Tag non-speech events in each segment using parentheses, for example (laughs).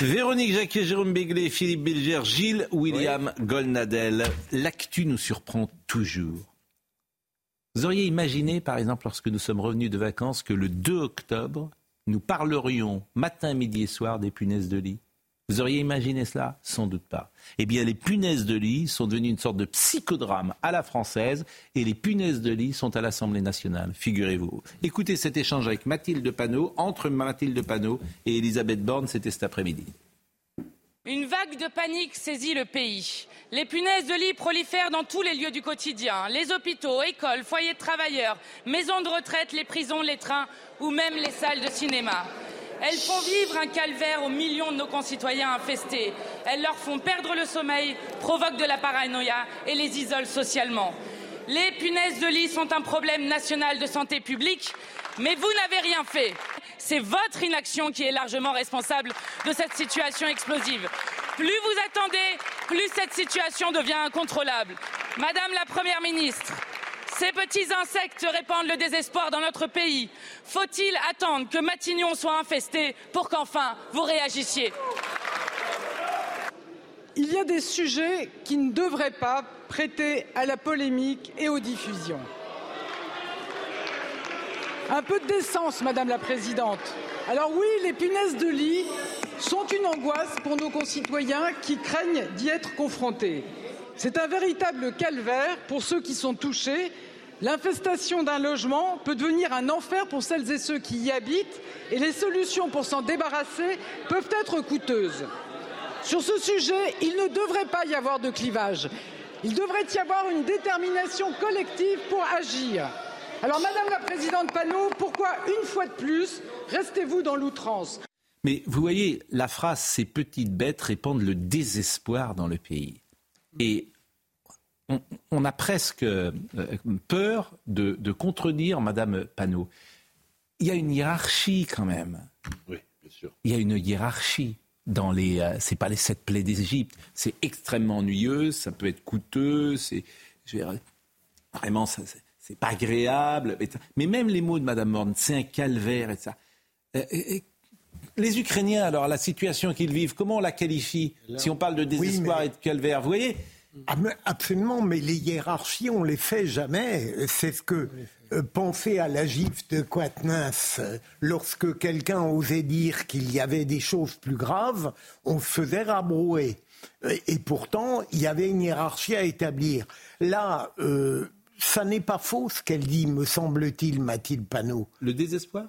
Véronique Jacquet, Jérôme Béglé, Philippe Bilger, Gilles William Golnadel. L'actu nous surprend toujours. Vous auriez imaginé, par exemple, lorsque nous sommes revenus de vacances, que le 2 octobre, nous parlerions matin, midi et soir des punaises de lit? Vous auriez imaginé cela Sans doute pas. Eh bien, les punaises de lit sont devenues une sorte de psychodrame à la française et les punaises de lit sont à l'Assemblée nationale, figurez-vous. Écoutez cet échange avec Mathilde Panot, entre Mathilde Panot et Elisabeth Borne, c'était cet après-midi. Une vague de panique saisit le pays. Les punaises de lit prolifèrent dans tous les lieux du quotidien les hôpitaux, écoles, foyers de travailleurs, maisons de retraite, les prisons, les trains ou même les salles de cinéma. Elles font vivre un calvaire aux millions de nos concitoyens infestés. Elles leur font perdre le sommeil, provoquent de la paranoïa et les isolent socialement. Les punaises de lit sont un problème national de santé publique, mais vous n'avez rien fait. C'est votre inaction qui est largement responsable de cette situation explosive. Plus vous attendez, plus cette situation devient incontrôlable. Madame la Première ministre, ces petits insectes répandent le désespoir dans notre pays. Faut-il attendre que Matignon soit infesté pour qu'enfin vous réagissiez? Il y a des sujets qui ne devraient pas prêter à la polémique et aux diffusions. Un peu de décence, Madame la Présidente. Alors oui, les punaises de lit sont une angoisse pour nos concitoyens qui craignent d'y être confrontés. C'est un véritable calvaire pour ceux qui sont touchés. L'infestation d'un logement peut devenir un enfer pour celles et ceux qui y habitent et les solutions pour s'en débarrasser peuvent être coûteuses. Sur ce sujet, il ne devrait pas y avoir de clivage. Il devrait y avoir une détermination collective pour agir. Alors, Madame la Présidente Panot, pourquoi une fois de plus restez-vous dans l'outrance? Mais vous voyez, la phrase Ces petites bêtes répandent le désespoir dans le pays. On, on a presque euh, peur de, de contredire Madame Panot. Il y a une hiérarchie quand même. Oui, bien sûr. Il y a une hiérarchie dans les. Euh, c'est pas les sept plaies d'Égypte. C'est extrêmement ennuyeux, ça peut être coûteux, c'est. Vraiment, ça, c'est- pas agréable. Mais même les mots de Madame Morne, c'est un calvaire et ça. Euh, et- et les Ukrainiens, alors, la situation qu'ils vivent, comment on la qualifie Si on parle de désespoir mais- et de calvaire, vous voyez Absolument, mais les hiérarchies, on les fait jamais. C'est ce que euh, pensez à la gifle de Quatennens. Lorsque quelqu'un osait dire qu'il y avait des choses plus graves, on se faisait rabrouer. Et, et pourtant, il y avait une hiérarchie à établir. Là, euh, ça n'est pas faux ce qu'elle dit, me semble-t-il, Mathilde Panot. Le désespoir?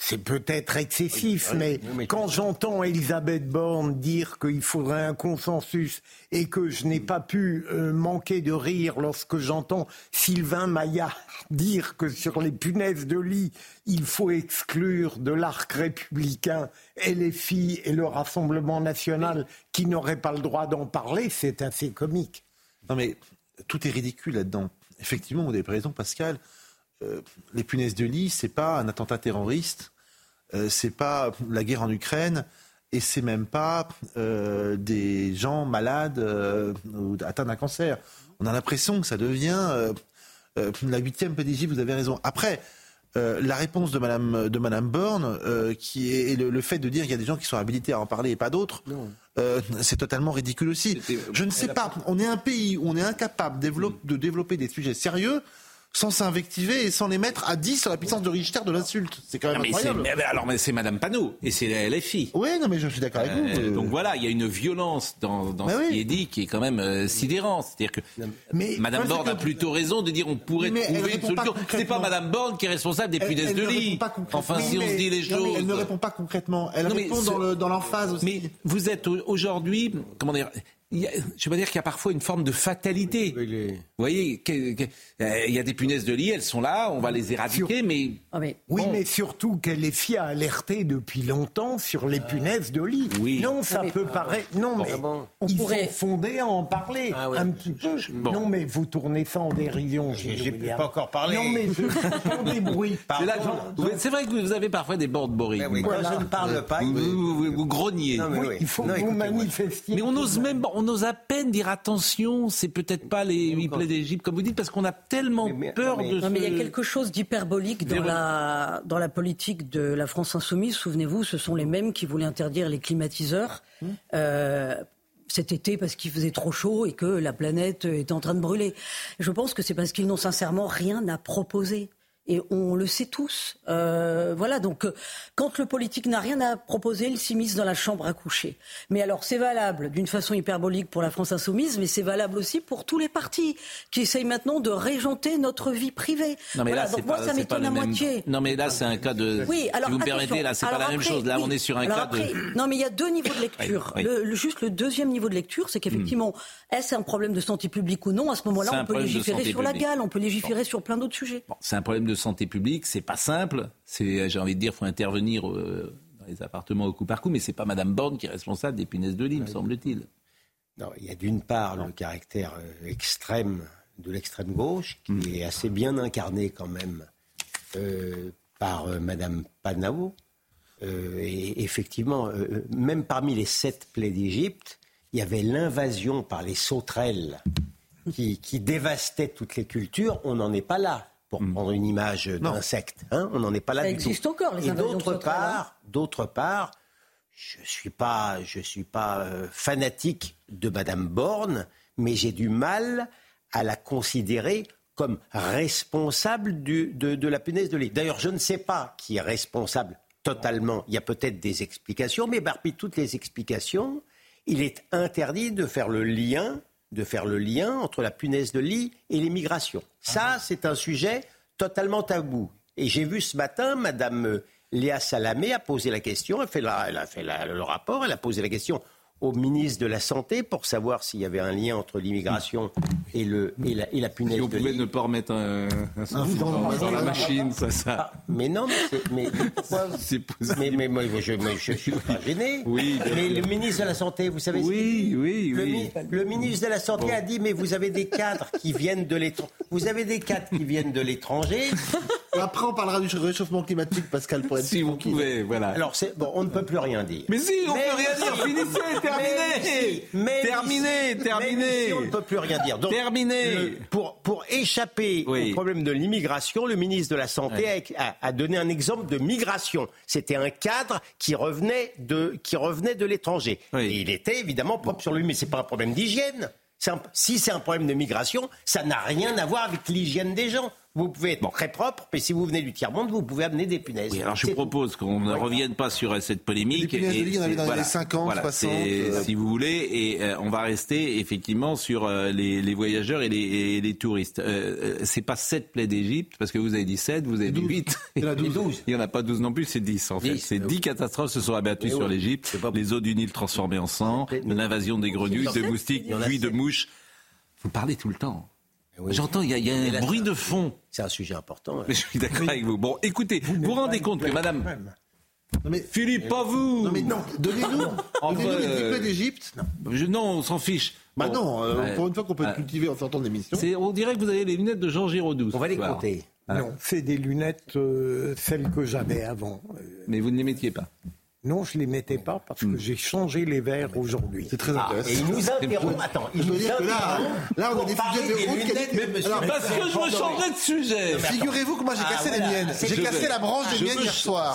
C'est peut-être excessif, Oui, mais oui, mais- quand j'entends Elisabeth Borne dire qu'il faudrait un consensus et que je n'ai pas pu euh, manquer de rire lorsque j'entends Sylvain Maillard (laughs) dire que sur les punaises de lit, il faut exclure de l'arc républicain LFI et le Rassemblement national qui n'auraient pas le droit d'en parler, c'est assez comique. Non mais tout est ridicule là-dedans. Effectivement, vous avez raison, Pascal. Euh, les punaises de lit, c'est pas un attentat terroriste, euh, c'est pas la guerre en Ukraine, et c'est même pas euh, des gens malades euh, ou atteints d'un cancer. On a l'impression que ça devient la huitième PDG. Vous avez raison. Après. la réponse de Madame de Madame Borne, qui est le, le fait de dire qu'il y a des gens qui sont habilités à en parler et pas d'autres, c'est totalement ridicule aussi. Je ne sais pas. On est un pays où on est incapable de développer des sujets sérieux sans s'invectiver et sans les mettre à 10 sur la puissance de Richter de l'insulte. C'est quand même Non, mais incroyable. mais alors, mais c'est Madame Panot et c'est la LFI. Oui, non, mais je suis d'accord avec Euh, vous. donc voilà, il y a une violence dans, dans ce oui. qui est dit qui est quand même euh, sidérant. C'est-à-dire que Mais- Madame Borne a plutôt raison de dire on pourrait Mais trouver une solution. C'est pas. Madame Borne qui est responsable des elle de ne répond lit. pas concrètement. Enfin, si on se dit les choses. Elle ne répond pas concrètement. Elle Non, répond ce- dans le- dans l'emphase aussi. Mais vous êtes au- aujourd'hui, comment dire, je veux dire qu'il y a parfois une forme de fatalité. Vous voyez, euh, il y a des punaises de lit, elles sont là, on va les éradiquer, mais... Ah, oui, mais surtout qu'elle est fière à alerter depuis longtemps sur les punaises de lit. Oui. Non, ça peut paraître... Non, mais on pourrait... fonder à en parler ah un petit peu. Non, mais vous tournez ça en dérision. J'ai pas encore parlé. Non, mais je des (laughs) bruits. C'est vrai que vous avez parfois des bords de Boris. Oui, je ne parle pas... Vous, vous, grognez. il faut que vous manifestiez. Mais on ose même on ose à peine dire attention, c'est peut-être pas les huit plaies d'Égypte, comme vous dites, parce qu'on a tellement peur de. Non, mais il y a quelque chose d'hyperbolique dans la, dans la politique de la France insoumise. Souvenez-vous, ce sont les mêmes qui voulaient interdire les climatiseurs. Hum. Euh, cet été parce qu'il faisait trop chaud et que la planète est en train de brûler. Je pense que c'est parce qu'ils n'ont sincèrement rien à proposer et on le sait tous. Euh, voilà, donc euh, quand le politique n'a rien à proposer, il s'immisce dans la chambre à coucher. Mais alors c'est valable d'une façon hyperbolique pour la France insoumise, mais c'est valable aussi pour tous les partis qui essayent maintenant de régenter notre vie privée. Non mais là, donc moi ça m'étonne à moitié. Non mais là c'est un cas de. Oui, alors si vous me permettez, là c'est pas la même chose. Là on est sur un cas de. Non mais il y a deux niveaux de (laughs) lecture. Le, juste le deuxième niveau de lecture, c'est qu'effectivement, est-ce un problème de santé publique ou non À ce moment-là, on peut légiférer sur la gale, on peut légiférer sur plein d'autres sujets. c'est un problème de santé publique, c'est pas simple. C'est, j'ai envie de dire, faut intervenir euh, dans les appartements au coup par coup, mais c'est pas Madame Borne qui est responsable des punaises de lit, me semble-t-il. Non, il y a d'une part le caractère euh, extrême de l'extrême gauche, qui hmm. est assez bien incarné quand même euh, par Madame Panao. et effectivement, même parmi les sept plaies d'Égypte, il y avait l'invasion par les sauterelles qui, qui dévastaient toutes les cultures. On n'en est pas là pour mm. prendre une image d'insecte. Hein on n'en est pas là Ça du existe tout. encore, les Et d'autre part, d'autre part, je suis pas, je suis pas euh, fanatique de Madame Borne, mais j'ai du mal à la considérer comme responsable du, de, de, la punaise de lit. D'ailleurs, je ne sais pas qui est responsable totalement. Il y a peut-être des explications, mais parmi toutes les explications, il est interdit de faire le lien de faire le lien entre la punaise de lit et l'immigration. Ça, ah. c'est un sujet totalement tabou. Et j'ai vu ce matin Madame euh, Léa Salamé a posé la question, elle, fait elle a fait le rapport, elle a posé la question au ministre de la Santé pour savoir s'il y avait un lien entre l'immigration et, le, et, la, et la punaise si on pouvait ne pas remettre un, un, dans, la machine, ça, ça. Ah, mais non, mais, (laughs) mais, mais, moi, je ne suis pas gêné. Oui, mais le ministre de la Santé, vous savez Oui, oui, oui. Le, ministre de la Santé a dit, mais vous avez des cadres qui viennent de l'étranger. Vous avez des cadres qui viennent de l'étranger. Après, on parlera du réchauffement climatique, Pascal, pour être Si vous pouvez, voilà. Alors, bon, on ne peut plus rien dire. Mais si, on ne peut rien dire, (laughs) finissez terminé mais, Terminé, terminé On ne peut plus rien dire. Donc, terminé pour, pour échapper au problème de l'immigration, le ministre de la Santé a, donné un exemple de migration. C'était un cadre qui revenait de, qui revenait de l'étranger. Et il était évidemment propre sur lui, mais ce n'est pas un problème d'hygiène. si c'est un problème de migration, ça n'a rien à voir avec l'hygiène des gens. Vous pouvez être très propre, mais si vous venez du tiers-monde, vous pouvez amener des punaises. alors je propose qu'on ne revienne pas sur cette polémique. Les punaises de lit, on avait dans les 50, 60. Euh. Si vous voulez, et euh, on va rester effectivement sur euh, les, voyageurs et les, touristes. c'est pas 7 plaies d'Égypte, parce que vous avez dit 7, vous avez dit 8. Il y en a 12. (laughs) Il n'y en a pas 12 non plus, c'est 10 en fait. C'est 10 catastrophes se sont abattues sur l'Égypte. Les eaux du Nil transformées en sang, l'invasion des grenouilles, de moustiques, puis de mouches. Vous parlez tout le temps. J'entends, il y a, un bruit de fond. C'est un sujet important. je suis d'accord avec vous. Bon, écoutez, vous vous rendez compte que madame... Non mais, Philippe, pas vous Non mais non, donnez-nous (laughs) donnez les diplômes d'Égypte. Non. on s'en fiche. Bah non, euh, pour une fois qu'on peut cultiver en sortant de l'émission. On dirait que vous avez les lunettes de Jean Giraudoux. On va les compter. Non, c'est des lunettes, euh, celles que j'avais avant. Mais vous ne les mettiez pas non, je ne les mettais pas parce que hmm. j'ai changé les verres aujourd'hui. C'est très ah, intéressant. et il nous interrompt. Attends, il nous dire que là, là, on a des sujets de haute qualité. Alors, parce que je me changerai de sujet. Figurez-vous que moi, j'ai cassé les miennes. J'ai cassé la branche des miennes hier soir.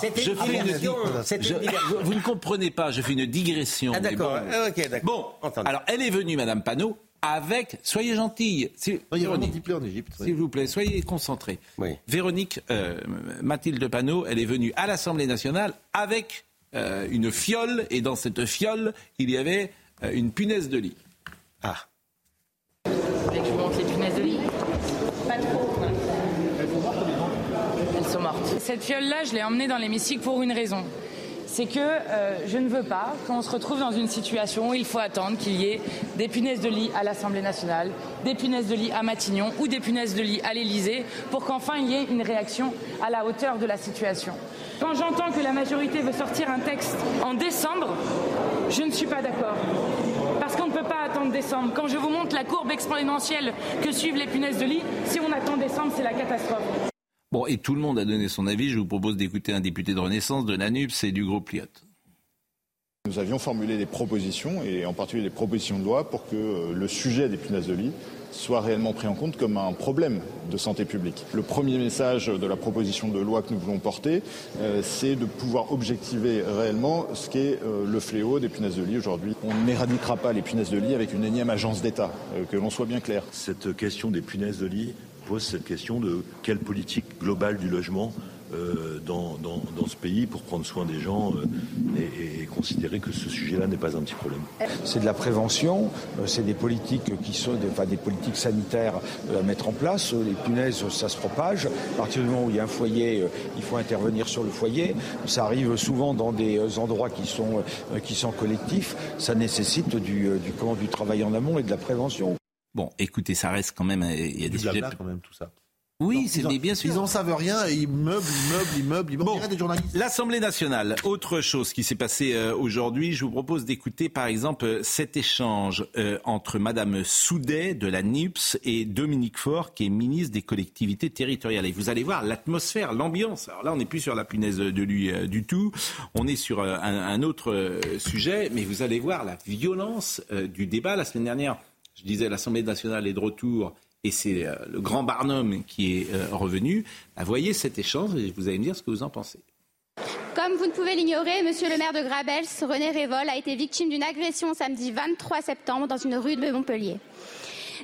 Vous ne comprenez pas, je fais une digression. Ah, d'accord. Ok, d'accord. Bon, alors, elle est venue, Madame Panot, avec, soyez gentille, en Égypte. S'il vous plaît, soyez concentrés. Véronique euh, Mathilde Panot, elle est venue à l'Assemblée nationale avec euh, une fiole, et dans cette fiole, il y avait euh, une punaise de lit. Ah. Vous voulez que je vous montre les punaises de lit Pas trop. Elles sont mortes. Cette fiole-là, je l'ai emmenée dans l'hémicycle pour une raison c'est que euh, je ne veux pas qu'on se retrouve dans une situation où il faut attendre qu'il y ait des punaises de lit à l'Assemblée nationale, des punaises de lit à Matignon ou des punaises de lit à l'Élysée pour qu'enfin il y ait une réaction à la hauteur de la situation. Quand j'entends que la majorité veut sortir un texte en décembre, je ne suis pas d'accord. Parce qu'on ne peut pas attendre décembre. Quand je vous montre la courbe exponentielle que suivent les punaises de lit, si on attend décembre, c'est la catastrophe. Bon, et tout le monde a donné son avis. Je vous propose d'écouter un député de Renaissance de l'ANUPS et du groupe Liot. Nous avions formulé des propositions, et en particulier des propositions de loi, pour que euh, le sujet des punaises de lit soit réellement pris en compte comme un problème de santé publique. Le premier message de la proposition de loi que nous voulons porter, euh, c'est de pouvoir objectiver réellement ce qu'est euh, le fléau des punaises de lit aujourd'hui. On n'éradiquera pas les punaises de lit avec une énième agence d'État, que l'on soit bien clair. Cette question des punaises de lit pose cette question de quelle politique globale du logement euh, dans, ce pays pour prendre soin des gens euh, et, considérer que ce sujet-là n'est pas un petit problème. C'est de la prévention, euh, c'est des politiques qui sont des, des politiques sanitaires à mettre en place. Les punaises, ça se propage. À partir du moment où il y a un foyer, il faut intervenir sur le foyer. Ça arrive souvent dans des endroits qui sont, qui sont collectifs. Ça nécessite du, du, du travail en amont et de la prévention. Bon, écoutez, ça reste quand même. Il y a des sujets. quand même tout ça. Oui, c'est bien sûr. Ils n'en savent rien et ils meublent, ils meublent, ils meublent, des journalistes. L'Assemblée nationale, autre chose qui s'est passée euh, aujourd'hui, je vous propose d'écouter par exemple cet échange euh, entre Madame Soudet de la NIPS et Dominique Faure qui est ministre des collectivités territoriales. Et vous allez voir l'atmosphère, l'ambiance. Alors là, on n'est plus sur la punaise de lui euh, du tout. On est sur un, un, autre sujet, mais vous allez voir la violence du débat la semaine dernière. Je disais, l'Assemblée nationale est de retour et c'est euh, le grand Barnum qui est euh, revenu. Bah, voyez cet échange et vous allez me dire ce que vous en pensez. Comme vous ne pouvez l'ignorer, monsieur le maire de Grabels, René Révol, a été victime d'une agression samedi 23 septembre dans une rue de Montpellier.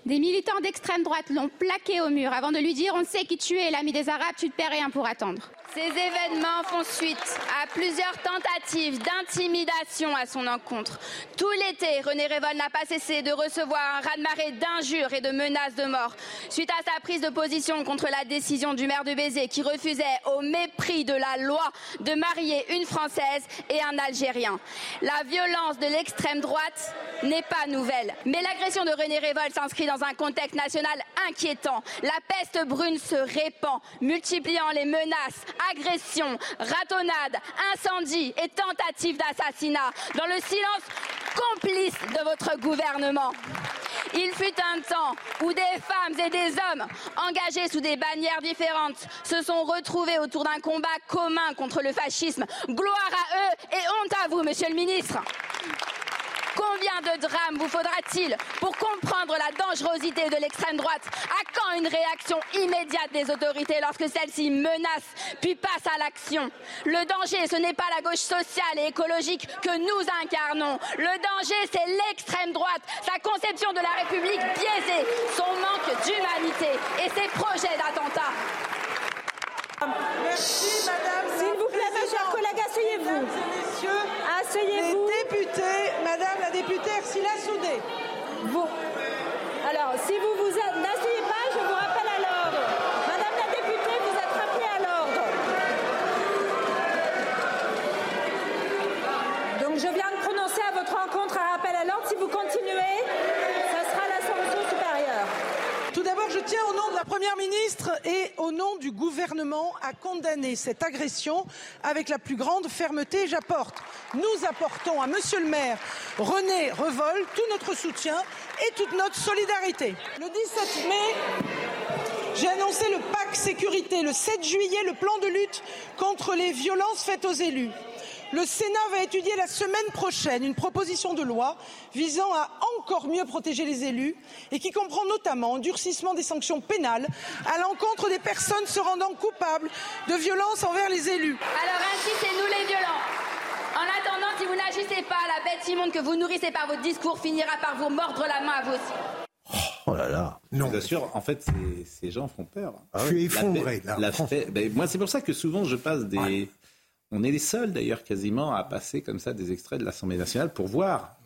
Des militants d'extrême droite l'ont plaqué au mur avant de lui dire On sait qui tu es, l'ami des Arabes, tu ne te rien pour attendre. Ces événements font suite à plusieurs tentatives d'intimidation à son encontre. Tout l'été, René Révol n'a pas cessé de recevoir un raz-de-marée d'injures et de menaces de mort suite à sa prise de position contre la décision du maire de Bézé qui refusait, au mépris de la loi, de marier une Française et un Algérien. La violence de l'extrême droite n'est pas nouvelle, mais l'agression de René Révol s'inscrit dans un contexte national inquiétant. La peste brune se répand, multipliant les menaces agressions, ratonnades, incendies et tentatives d'assassinat dans le silence complice de votre gouvernement. Il fut un temps où des femmes et des hommes engagés sous des bannières différentes se sont retrouvés autour d'un combat commun contre le fascisme. Gloire à eux et honte à vous, monsieur le ministre. Combien de drames vous faudra-t-il pour comprendre la dangerosité de l'extrême droite? À quand une réaction immédiate des autorités lorsque celle-ci menace puis passe à l'action? Le danger, ce n'est pas la gauche sociale et écologique que nous incarnons. Le danger, c'est l'extrême droite, sa conception de la République biaisée, son manque d'humanité et ses projets d'attentat. Merci, madame. S'il vous plaît, mes chers collègues, asseyez-vous. Asseyez-vous. Député, madame la députée Ursula Soudé. Vous. Alors, si vous vous n'asseyez pas, je vous rappelle à l'ordre. Madame la députée, vous êtes rappelée à l'ordre. Donc, je viens de prononcer à votre rencontre un rappel à l'ordre. Si vous continuez, je tiens au nom de la Première ministre et au nom du gouvernement à condamner cette agression avec la plus grande fermeté. J'apporte, nous apportons à Monsieur le maire René Revol tout notre soutien et toute notre solidarité. Le 17 mai, j'ai annoncé le pacte sécurité. Le 7 juillet, le plan de lutte contre les violences faites aux élus. Le Sénat va étudier la semaine prochaine une proposition de loi visant à encore mieux protéger les élus et qui comprend notamment un durcissement des sanctions pénales à l'encontre des personnes se rendant coupables de violences envers les élus. Alors ainsi, c'est nous les violents. En attendant, si vous n'agissez pas, la bête immonde que vous nourrissez par votre discours finira par vous mordre la main à vous aussi. Oh là là. Non. Je vous assure, en fait, ces, gens font peur. Ah je suis effondré, là. Ben, moi, c'est pour ça que souvent, je passe des, on est les seuls d'ailleurs quasiment à passer comme ça des extraits de l'Assemblée nationale pour voir.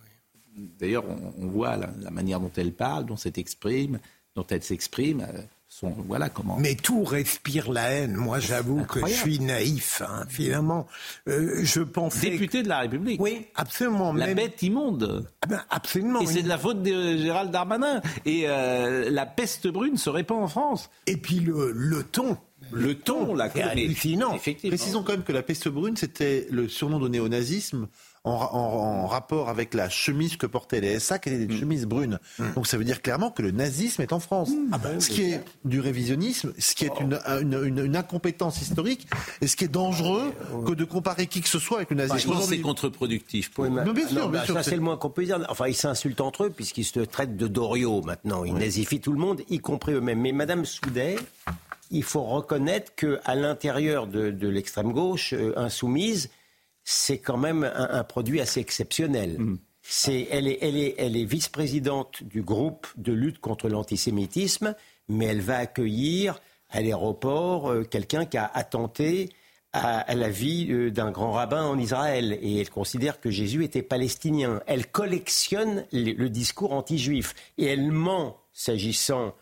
D'ailleurs, on, voit la, manière dont elle parle, dont elle s'exprime, dont elle s'exprime. sont, voilà comment. Mais tout respire la haine. Moi, j'avoue que je suis naïf, hein, finalement. Euh, je pensais. Député de la République. Oui, absolument. La même- bête immonde. Ah ben, absolument. Et c'est de la faute de Gérald Darmanin. Et euh, la peste brune se répand en France. Et puis le, le ton. Le ton, la est hallucinant. Effectivement. Précisons quand même que la peste brune, c'était le surnom donné au nazisme en, ra- en- en rapport avec la chemise que portaient les SA, qui étaient des chemises brunes. Donc ça veut dire clairement que le nazisme est en France. ce qui est du révisionnisme, ce qui est une, une- une- une incompétence historique, et ce qui est dangereux que de comparer qui que ce soit avec le Je nazisme. pense que c'est contre-productif. pour- Oui, mais- Mais bien sûr, non, bien bah, sûr, ça c'est- c'est le moins qu'on peut dire. Enfin, ils s'insultent entre eux puisqu'ils se traitent de Doriot maintenant. Ils nazifient tout le monde, y compris eux-mêmes. Mais Madame Soudet, il faut reconnaître que à l'intérieur de, de l'extrême gauche euh, insoumise, c'est quand même un, un produit assez exceptionnel. C'est, elle est, elle est, elle est vice-présidente du groupe de lutte contre l'antisémitisme, mais elle va accueillir à l'aéroport euh, quelqu'un qui a attenté à, à la vie euh, d'un grand rabbin en Israël. Et elle considère que Jésus était palestinien. Elle collectionne le, le discours anti-juif. Et elle ment s'agissant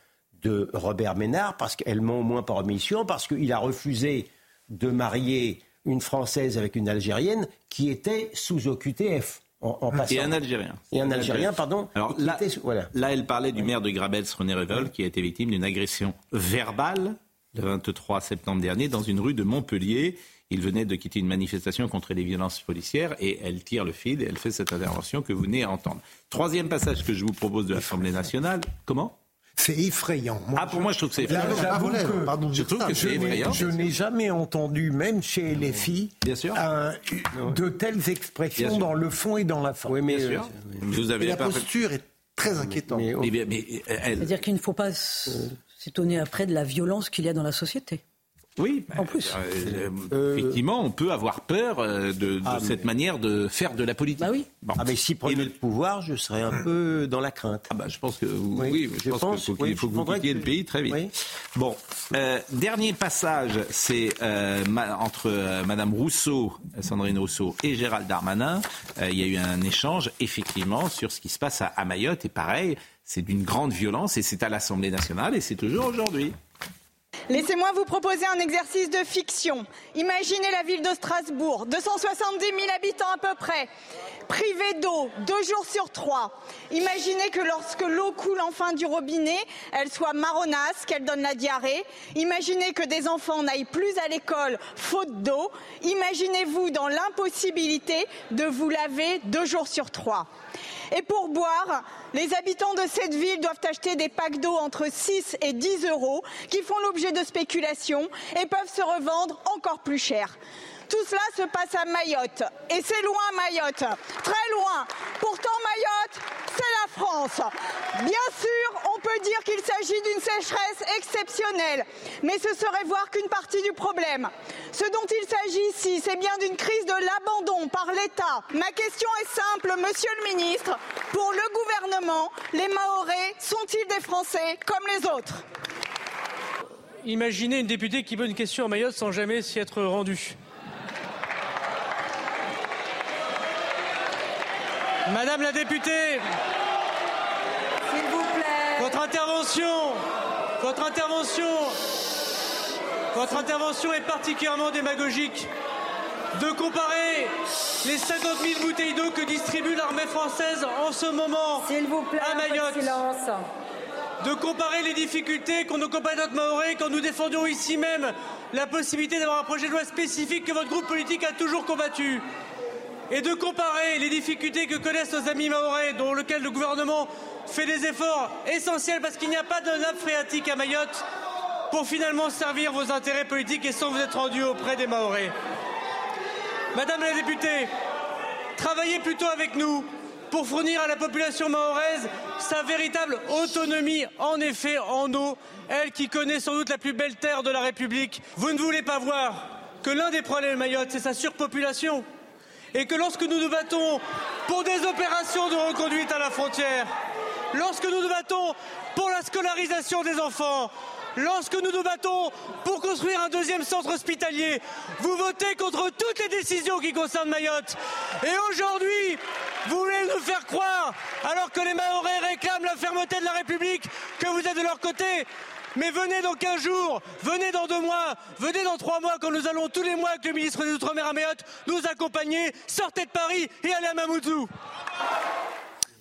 de Robert Ménard, parce qu'elle ment au moins par omission, parce qu'il a refusé de marier une Française avec une Algérienne qui était sous OQTF. En, en passant. Et un Algérien. Et un Algérien, pardon. Alors là, était sous- voilà. là, elle parlait du maire de Grabels, René Révol, qui a été victime d'une agression verbale le 23 septembre dernier dans une rue de Montpellier. Il venait de quitter une manifestation contre les violences policières et elle tire le fil et elle fait cette intervention que vous venez à entendre. Troisième passage que je vous propose de l'Assemblée nationale. Comment? C'est effrayant. Moi, Ah, pour moi, je trouve que c'est Là, effrayant. j'avoue Pardon, que pardon Je dire trouve ça, que mais- c'est je n'ai- effrayant. je n'ai jamais entendu, même chez les filles, Bien sûr. un- de telles expressions Bien sûr. dans le fond et dans la forme. Oui, mais, Bien euh, sûr. Vous Et avez la fait- posture est très inquiétante. mais- Mais, mais- mais, elle- C'est-à-dire qu'il ne faut pas s'étonner après de la violence qu'il y a dans la société. Oui, En plus. euh, euh, effectivement, on peut avoir peur euh, de, de cette manière de faire de la politique. Bah oui. Bon. Ah, mais si prenait le- le pouvoir, je serais un peu dans la crainte. Ah bah, je pense que oui, Oui, je, je pense, pense, qu'il faut, oui, faut que vous quittiez que- le pays très vite. Oui. Bon, euh, dernier passage, c'est euh, ma- entre euh, Madame Rousseau, Sandrine Rousseau et Gérald Darmanin. Euh, il y a eu un échange effectivement sur ce qui se passe à, à Mayotte et pareil, c'est d'une grande violence et c'est à l'Assemblée nationale et c'est toujours aujourd'hui. Laissez-moi vous proposer un exercice de fiction. Imaginez la ville de Strasbourg, 270 000 habitants à peu près, privée d'eau, deux jours sur trois. Imaginez que lorsque l'eau coule enfin du robinet, elle soit marronasse, qu'elle donne la diarrhée. Imaginez que des enfants n'aillent plus à l'école faute d'eau. Imaginez-vous dans l'impossibilité de vous laver deux jours sur trois. Et pour boire, les habitants de cette ville doivent acheter des packs d'eau entre 6 et 10 euros qui font l'objet de spéculations et peuvent se revendre encore plus cher. Tout cela se passe à Mayotte. Et c'est loin Mayotte, très loin. Pourtant Mayotte, c'est la France. Bien sûr, on peut dire qu'il s'agit d'une sécheresse exceptionnelle, mais ce serait voir qu'une partie du problème. Ce dont il s'agit ici, c'est bien d'une crise de l'abandon par l'État. Ma question est simple, monsieur le ministre. Pour le gouvernement, les Mahorais sont-ils des Français comme les autres? Imaginez une députée qui pose une question à Mayotte sans jamais s'y être rendue. Madame la députée, S'il vous plaît. votre intervention, votre intervention, votre intervention est particulièrement démagogique. De comparer les 50 000 bouteilles d'eau que distribue l'armée française en ce moment S'il vous plaît, à Mayotte. silence. de comparer les difficultés qu'ont nos compatriotes maorais quand nous défendions ici même la possibilité d'avoir un projet de loi spécifique que votre groupe politique a toujours combattu. Et de comparer les difficultés que connaissent nos amis maorais, dont lequel le gouvernement fait des efforts essentiels parce qu'il n'y a pas de nappe phréatique à Mayotte, pour finalement servir vos intérêts politiques et sans vous être rendu auprès des maorais. Madame la députée, travaillez plutôt avec nous pour fournir à la population mahoraise sa véritable autonomie, en effet, en eau, elle qui connaît sans doute la plus belle terre de la République. Vous ne voulez pas voir que l'un des problèmes de Mayotte, c'est sa surpopulation. Et que lorsque nous nous battons pour des opérations de reconduite à la frontière, lorsque nous nous battons pour la scolarisation des enfants, lorsque nous nous battons pour construire un deuxième centre hospitalier, vous votez contre toutes les décisions qui concernent Mayotte. Et aujourd'hui, vous voulez nous faire croire, alors que les Mahorais réclament la fermeté de la République, que vous êtes de leur côté. Mais venez dans 15 jours, venez dans deux mois, venez dans trois mois quand nous allons tous les mois avec le ministre des Outre-mer à Mayotte nous accompagner. Sortez de Paris et allez à Mamoudzou.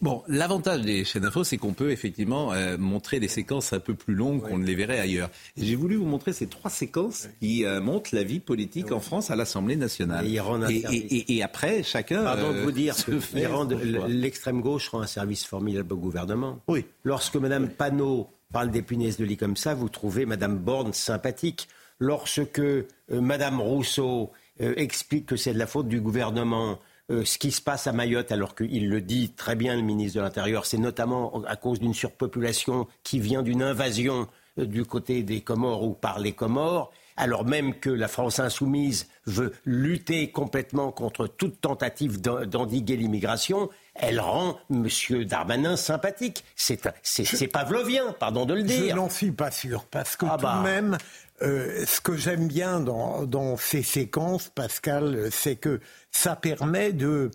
Bon, l'avantage des chaînes info, c'est qu'on peut effectivement euh, montrer des séquences un peu plus longues qu'on ne les verrait ailleurs. J'ai voulu vous montrer ces trois séquences qui euh, montrent la vie politique en France à l'Assemblée nationale. Et ils rendent un et, service. et- et- et après, chacun. Pardon de euh, vous dire, (laughs) l'extrême gauche rend un service formidable au gouvernement. Oui. Lorsque Mme Panot parle des punaises de lit comme ça, vous trouvez Mme Borne sympathique. Lorsque euh, Mme Rousseau euh, explique que c'est de la faute du gouvernement, euh, ce qui se passe à Mayotte, alors qu'il le dit très bien, le ministre de l'Intérieur, c'est notamment à cause d'une surpopulation qui vient d'une invasion du côté des Comores ou par les Comores, alors même que la France insoumise veut lutter complètement contre toute tentative d'en- d'endiguer l'immigration, elle rend M. Darmanin sympathique. C'est pavlovien, pardon de le Je dire. n'en suis pas sûr, parce que Ah tout bah. de même, euh, ce que j'aime bien dans, dans ces séquences, Pascal, c'est que ça permet de...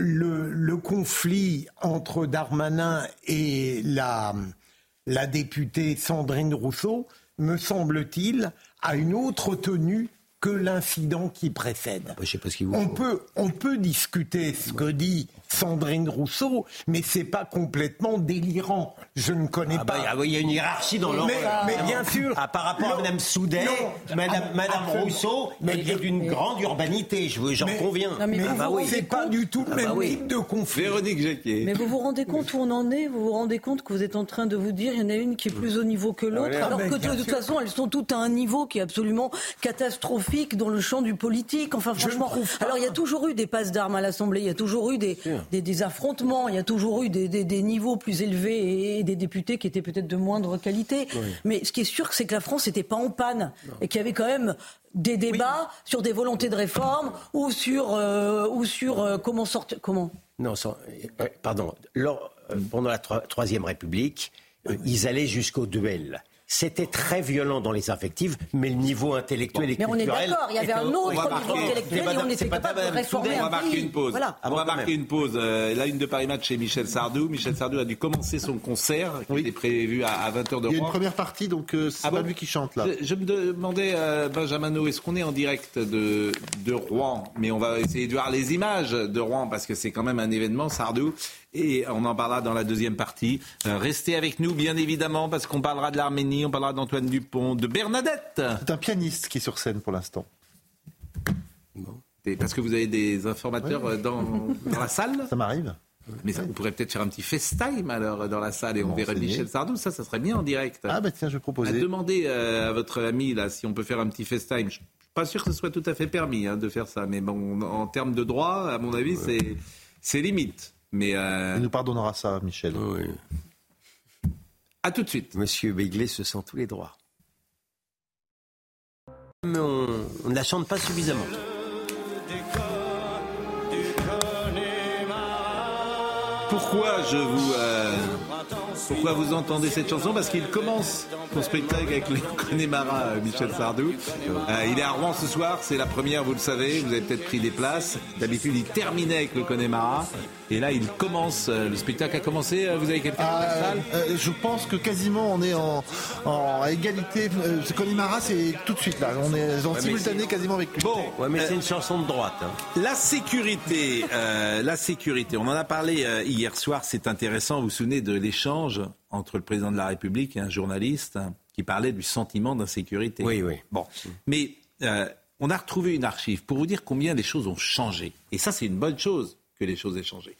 Le, le conflit entre Darmanin et la, la députée Sandrine Rousseau, me semble-t-il, a une autre tenue que l'incident qui précède. Bah, Je sais pas ce qu'il vous On faut. peut, on peut discuter ce que dit Sandrine Rousseau, mais c'est pas complètement délirant. Je ne connais Ah bah, pas. ah oui, il y a une hiérarchie dans l'ordre. Mais, mais bien sûr. Ah, par rapport à Mme Soudet, non, Madame, ah, Madame. Rousseau, Mais elle est d'une grande urbanité, je j'en conviens. Non, mais Mais bah oui. c'est pas du tout le Ah même bah oui. type de conflit. Véronique Jacquier. Mais vous vous rendez compte où on en est? Vous vous rendez compte que vous êtes en train de vous dire il y en a une qui est plus haut niveau que l'autre, alors Ah, que de, toute façon elles sont toutes à un niveau qui est absolument catastrophique dans le champ du politique. Enfin franchement, alors il y a toujours eu des passes d'armes à l'Assemblée, il y a toujours eu des, des, des affrontements, il y a toujours eu des, des, des niveaux plus élevés et des députés qui étaient peut-être de moindre qualité. Mais ce qui est sûr, c'est que la France n'était pas en panne et qu'il y avait quand même des débats sur des volontés de réforme ou sur euh, ou sur euh, comment sortir comment? Non, sans- euh, pardon. Lors- pendant la Tro- Troisième République, ils allaient jusqu'au duel. C'était très violent dans les affectives, mais le niveau intellectuel et Mais on est culturel. d'accord, il y avait était un au- autre niveau marquer- intellectuel et on était capable de réformer On va marquer une pause. Voilà. On va marquer une pause. Euh, la une de Paris Match chez Michel Sardou. Michel Sardou a dû commencer son concert qui Oui. était prévu à, à 20h de Il y a une Rouen. première partie, donc euh, c'est Ah pas bon lui qui chante là. Je, je me demandais, euh, Benjamino, est-ce qu'on est en direct de, de Rouen? Mais on va essayer de voir les images de Rouen parce que c'est quand même un événement, Sardou. Et on en parlera dans la deuxième partie. Euh, restez avec nous, bien évidemment, parce qu'on parlera de l'Arménie, on parlera d'Antoine Dupont, de Bernadette. C'est un pianiste qui est sur scène pour l'instant. Parce que vous avez des informateurs euh, dans, dans la salle Ça m'arrive. Mais ça, on pourrait peut-être faire un petit FaceTime alors dans la salle et on Bon, verrait Michel. Sardou. Ça, ça serait bien en direct. Ah bah tiens, je vais à proposer. demander euh, à votre ami là si on peut faire un petit FaceTime. Je suis pas sûr que ce soit tout à fait permis hein, de faire ça, mais bon, en termes de droit, à mon avis, c'est c'est limite. Mais euh, Il nous pardonnera ça, Michel. Oui. à tout de suite. Monsieur Begley se sent tous les droits. Mais on, on ne la chante pas suffisamment. Pourquoi je vous euh, pourquoi vous entendez cette chanson? Parce qu'il commence son spectacle avec le Connemara, euh, Michel Sardou. Euh, il est à Rouen ce soir, c'est la première, vous le savez. Vous avez peut-être pris des places. D'habitude, il terminait avec le Connemara, et là, il commence. euh, le spectacle a commencé. Vous avez quelqu'un dans la Ah, salle? euh, je pense que quasiment on est en, en égalité. Euh, Connemara, c'est tout de suite là. On est en simultané quasiment avec lui. Bon, Ouais, mais euh, c'est une chanson de droite. hein. La sécurité, euh, la sécurité. On en a parlé euh, hier soir. C'est intéressant. Vous vous souvenez de l'échange entre le président de la République et un journaliste qui parlait du sentiment d'insécurité. Oui, oui. Bon, mais euh, on a retrouvé une archive pour vous dire combien les choses ont changé. Et ça, c'est une bonne chose que les choses aient changé.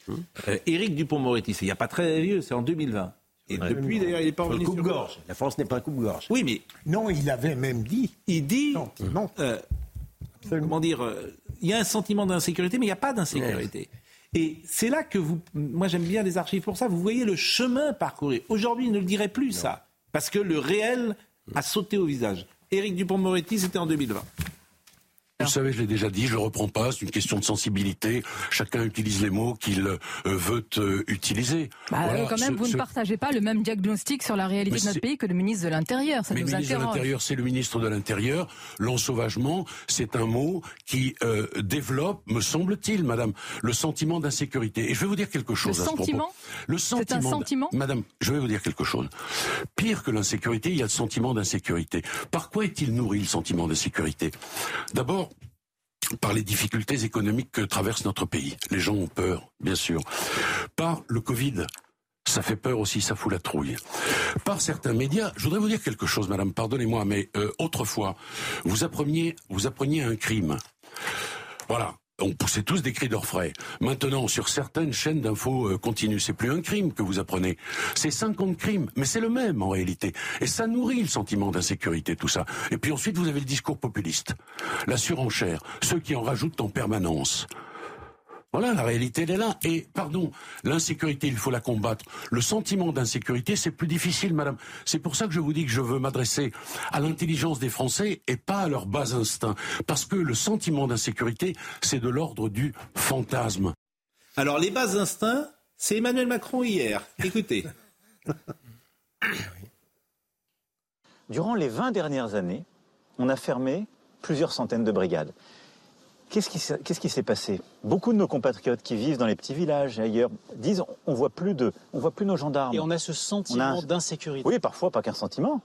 Euh, Éric Dupont-Moretti, c'est il n'y a pas très vieux, c'est en 2020. Et depuis, d'ailleurs, il n'est pas revenu sur coupe-gorge. La France n'est pas un coupe-gorge. Oui, mais Non, il avait même dit. il dit, Non, non. euh, comment dire, euh, il y a un sentiment d'insécurité, mais il n'y a pas d'insécurité. Et c'est là que vous, moi j'aime bien les archives pour ça, vous voyez le chemin parcouru. Aujourd'hui, il ne le dirait plus ça, parce que le réel a sauté au visage. Éric Dupont-Moretti, c'était en 2020. Vous savez, je l'ai déjà dit, je le reprends pas, c'est une question de sensibilité. Chacun utilise les mots qu'il euh, veut euh, utiliser. Bah, Voilà, quand même, ce- vous ce- ne partagez pas le même diagnostic sur la réalité Mais de notre pays que le ministre de l'Intérieur. Ça Mais nous le ministre de l'Intérieur, c'est le ministre de l'Intérieur. L'ensauvagement, c'est un mot qui euh, développe, me semble-t-il, madame, le sentiment d'insécurité. Et je vais vous dire quelque chose à ce propos. sentiment Le C'est un sentiment. sentiment Madame, je vais vous dire quelque chose. Pire que l'insécurité, il y a le sentiment d'insécurité. Par quoi est-il nourri, le sentiment d'insécurité? D'abord, par les difficultés économiques que traverse notre pays. Les gens ont peur, bien sûr. Par le Covid. Ça fait peur aussi, ça fout la trouille. Par certains médias, je voudrais vous dire quelque chose, madame, pardonnez-moi, mais euh, autrefois, vous appreniez, vous appreniez un crime. Voilà. On poussait tous des cris d'orfraie. Maintenant, sur certaines chaînes d'infos euh, continues, c'est plus un crime que vous apprenez. C'est 50 crimes, mais c'est le même en réalité. Et ça nourrit le sentiment d'insécurité, tout ça. Et puis ensuite, vous avez le discours populiste, la surenchère, ceux qui en rajoutent en permanence. Voilà, la réalité, elle est là. Et, pardon, l'insécurité, il faut la combattre. Le sentiment d'insécurité, c'est plus difficile, madame. C'est pour ça que je vous dis que je veux m'adresser à l'intelligence des Français et pas à leur bas instinct. Parce que le sentiment d'insécurité, c'est de l'ordre du fantasme. Alors, les bas instincts, c'est Emmanuel Macron hier. Écoutez. (laughs) Durant les 20 dernières années, on a fermé plusieurs centaines de brigades. Qu'est-ce qui, s'est- qu'est-ce qui s'est passé? Beaucoup de nos compatriotes qui vivent dans les petits villages et ailleurs disent on voit plus de, on voit plus nos gendarmes. Et on a ce sentiment a d'insécurité. Oui, parfois pas qu'un sentiment.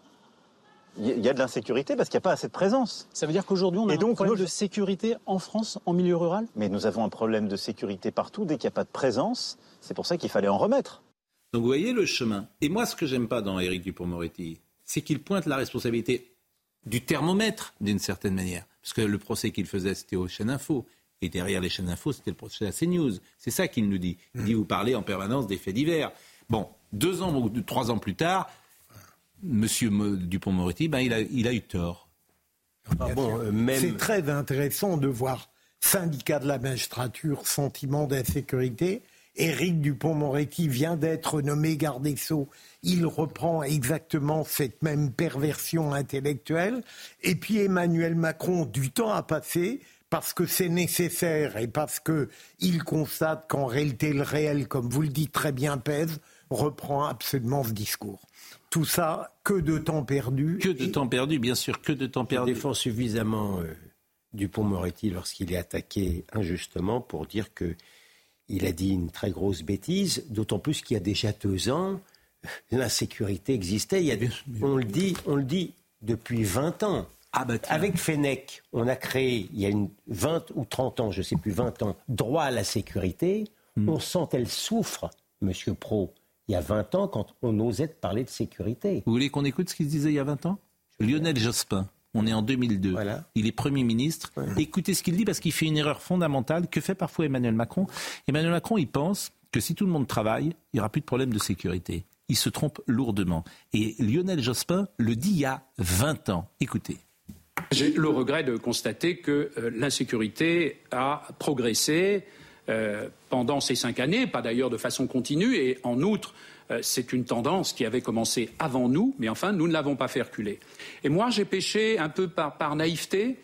Il y a- de l'insécurité parce qu'il n'y a pas assez de présence. Ça veut dire qu'aujourd'hui, on a Et un donc, problème nos- de sécurité en France, en milieu rural? Mais nous avons un problème de sécurité partout. Dès qu'il n'y a pas de présence, c'est pour ça qu'il fallait en remettre. Donc vous voyez le chemin. Et moi, ce que j'aime pas dans Éric Dupont-Moretti, c'est qu'il pointe la responsabilité du thermomètre, d'une certaine manière. Parce que le procès qu'il faisait, c'était aux chaînes info. Et derrière les chaînes info, c'était le procès à CNews. C'est ça qu'il nous dit. Il dit, vous parlez en permanence des faits divers. Bon, deux ans ou trois ans plus tard, Monsieur Mo- Dupont-Moretti, ben, il, a, il a eu tort. C'est très intéressant de voir syndicat de la magistrature, sentiment d'insécurité. Éric Dupont-Moretti vient d'être nommé garde des Sceaux. Il reprend exactement cette même perversion intellectuelle. Et puis Emmanuel Macron, du temps à passer, parce que c'est nécessaire et parce qu'il constate qu'en réalité le réel, comme vous le dites très bien, pèse, reprend absolument ce discours. Tout ça, que de temps perdu. Que de temps perdu, bien sûr, que de temps Je perdu. défends suffisamment euh, Dupont-Moretti lorsqu'il est attaqué injustement pour dire que il a dit une très grosse bêtise, d'autant plus qu'il y a déjà deux ans, l'insécurité existait. Il y a, on, le dit, on le dit depuis 20 ans. Avec Fenech, on a créé, il y a une 20 ou 30 ans, je ne sais plus, 20 ans, droit à la sécurité. On sent qu'elle souffre, Monsieur Pro, il y a 20 ans, quand on osait parler de sécurité. Vous voulez qu'on écoute ce qu'il se disait il y a 20 ans? Lionel Jospin, on est en 2002. Il est Premier ministre. Écoutez ce qu'il dit parce qu'il fait une erreur fondamentale que fait parfois Emmanuel Macron. Emmanuel Macron, il pense que si tout le monde travaille, il n'y aura plus de problème de sécurité. Il se trompe lourdement. Et Lionel Jospin le dit il y a 20 ans. Écoutez. J'ai le regret de constater que euh, l'insécurité a progressé euh, pendant ces cinq années, pas d'ailleurs de façon continue, et en outre, euh, c'est une tendance qui avait commencé avant nous, mais enfin, nous ne l'avons pas fait reculer. Et moi, j'ai péché un peu par, par naïveté,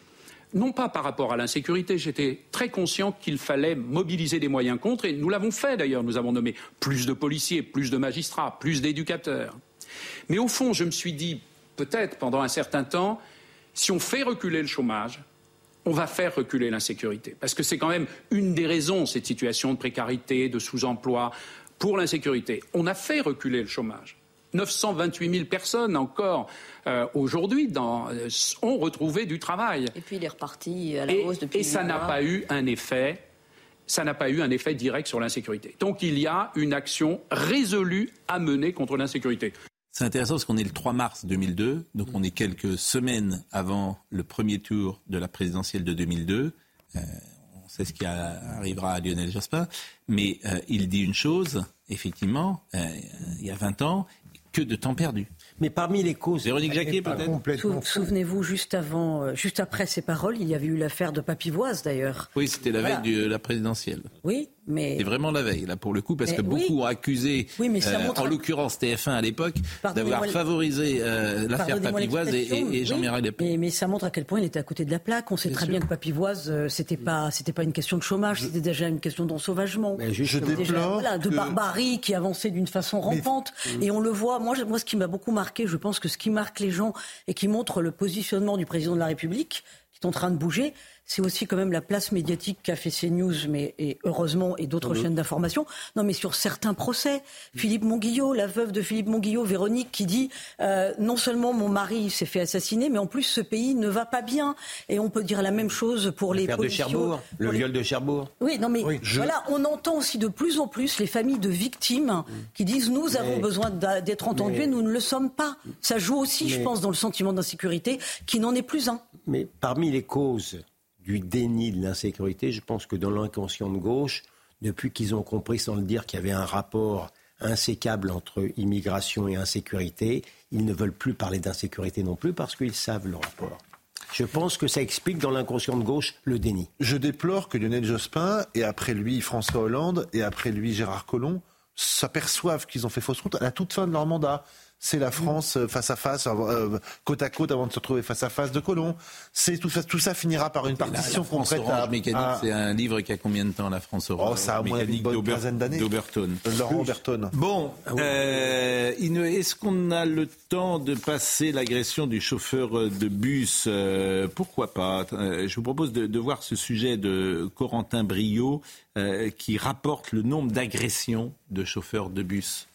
non pas par rapport à l'insécurité, j'étais très conscient qu'il fallait mobiliser des moyens contre, et nous l'avons fait d'ailleurs, nous avons nommé plus de policiers, plus de magistrats, plus d'éducateurs. Mais au fond, je me suis dit, peut-être pendant un certain temps, si on fait reculer le chômage, on va faire reculer l'insécurité. Parce que c'est quand même une des raisons, cette situation de précarité, de sous-emploi, pour l'insécurité. On a fait reculer le chômage. 928 000 personnes encore euh, aujourd'hui dans- euh, ont retrouvé du travail. Et puis il est reparti à la Et, hausse depuis et ça n'a pas eu un effet. Ça n'a pas eu un effet direct sur l'insécurité. Donc il y a une action résolue à mener contre l'insécurité. C'est intéressant parce qu'on est le 3 mars 2002, donc on est quelques semaines avant le premier tour de la présidentielle de 2002. Euh, sait ce qui a- arrivera à Lionel Jospin, mais euh, il dit une chose, effectivement, euh, il y a 20 ans, que de temps perdu. Mais parmi les causes... Véronique Jacquet, peut-être Sou- Souvenez-vous, juste avant, euh, juste après ces paroles, il y avait eu l'affaire de Papivoise d'ailleurs. Oui, c'était la Voilà. veille de la présidentielle. Oui, Mais C'est vraiment la veille, là, pour le coup, parce Mais que oui. beaucoup ont accusé, Oui, mais ça euh, montre en l'occurrence TF1 à l'époque, d'avoir favorisé euh, l'affaire Papivoise et, l'expression, et- et oui, Jean-Marie Pen. Mais, mais ça montre à quel point il était à côté de la plaque. On sait Bien très sûr. bien que Papivoise, euh, c'était pas, c'était pas une question de chômage, c'était déjà une question d'ensauvagement. déjà, voilà, de que- barbarie qui avançait d'une façon rampante. Et on le voit. Moi, ce qui m'a beaucoup marqué, je pense que ce qui marque les gens et qui montre le positionnement du président de la République, qui est en train de bouger, c'est aussi quand même la place médiatique qu'a fait CNews, mais et heureusement, et d'autres Mhm. chaînes d'information. Non, mais sur certains procès, Philippe Monguillot, la veuve de Philippe Monguillot, Véronique, qui dit euh, non seulement mon mari s'est fait assassiner, mais en plus ce pays ne va pas bien. Et on peut dire la même chose pour les de. Cherbourg, le les- viol de Cherbourg. oui, non mais je- voilà, on entend aussi de plus en plus les familles de victimes qui disent nous avons besoin d'être entendus mais- nous ne le sommes pas. Ça joue aussi, je pense, dans le sentiment d'insécurité qui n'en est plus un. Mais parmi les causes du déni de l'insécurité, je pense que dans l'inconscient de gauche, depuis qu'ils ont compris, sans le dire, qu'il y avait un rapport insécable entre immigration et insécurité, ils ne veulent plus parler d'insécurité non plus parce qu'ils savent le rapport. Je pense que ça explique dans l'inconscient de gauche le déni. Je déplore que Lionel Jospin, et après lui François Hollande, et après lui Gérard Collomb, s'aperçoivent qu'ils ont fait fausse route à la toute fin de leur mandat. C'est la France euh, face à face, euh, côte à côte, avant de se retrouver face à face de Colomb. C'est tout ça, tout ça finira par une La, partition la France concrète à, Mécanique, à- c'est un livre qui a combien de temps, la France Orange Oh, ça a à mon avis une Mécanique bonne quinzaine d'années. d'Oberton. Laurent Berton. Bon, euh, Ine- est-ce qu'on a le temps de passer l'agression du chauffeur de bus Euh, Pourquoi pas Euh, Je vous propose de, de voir ce sujet de Corentin Brio euh, qui rapporte le nombre d'agressions de chauffeurs de bus.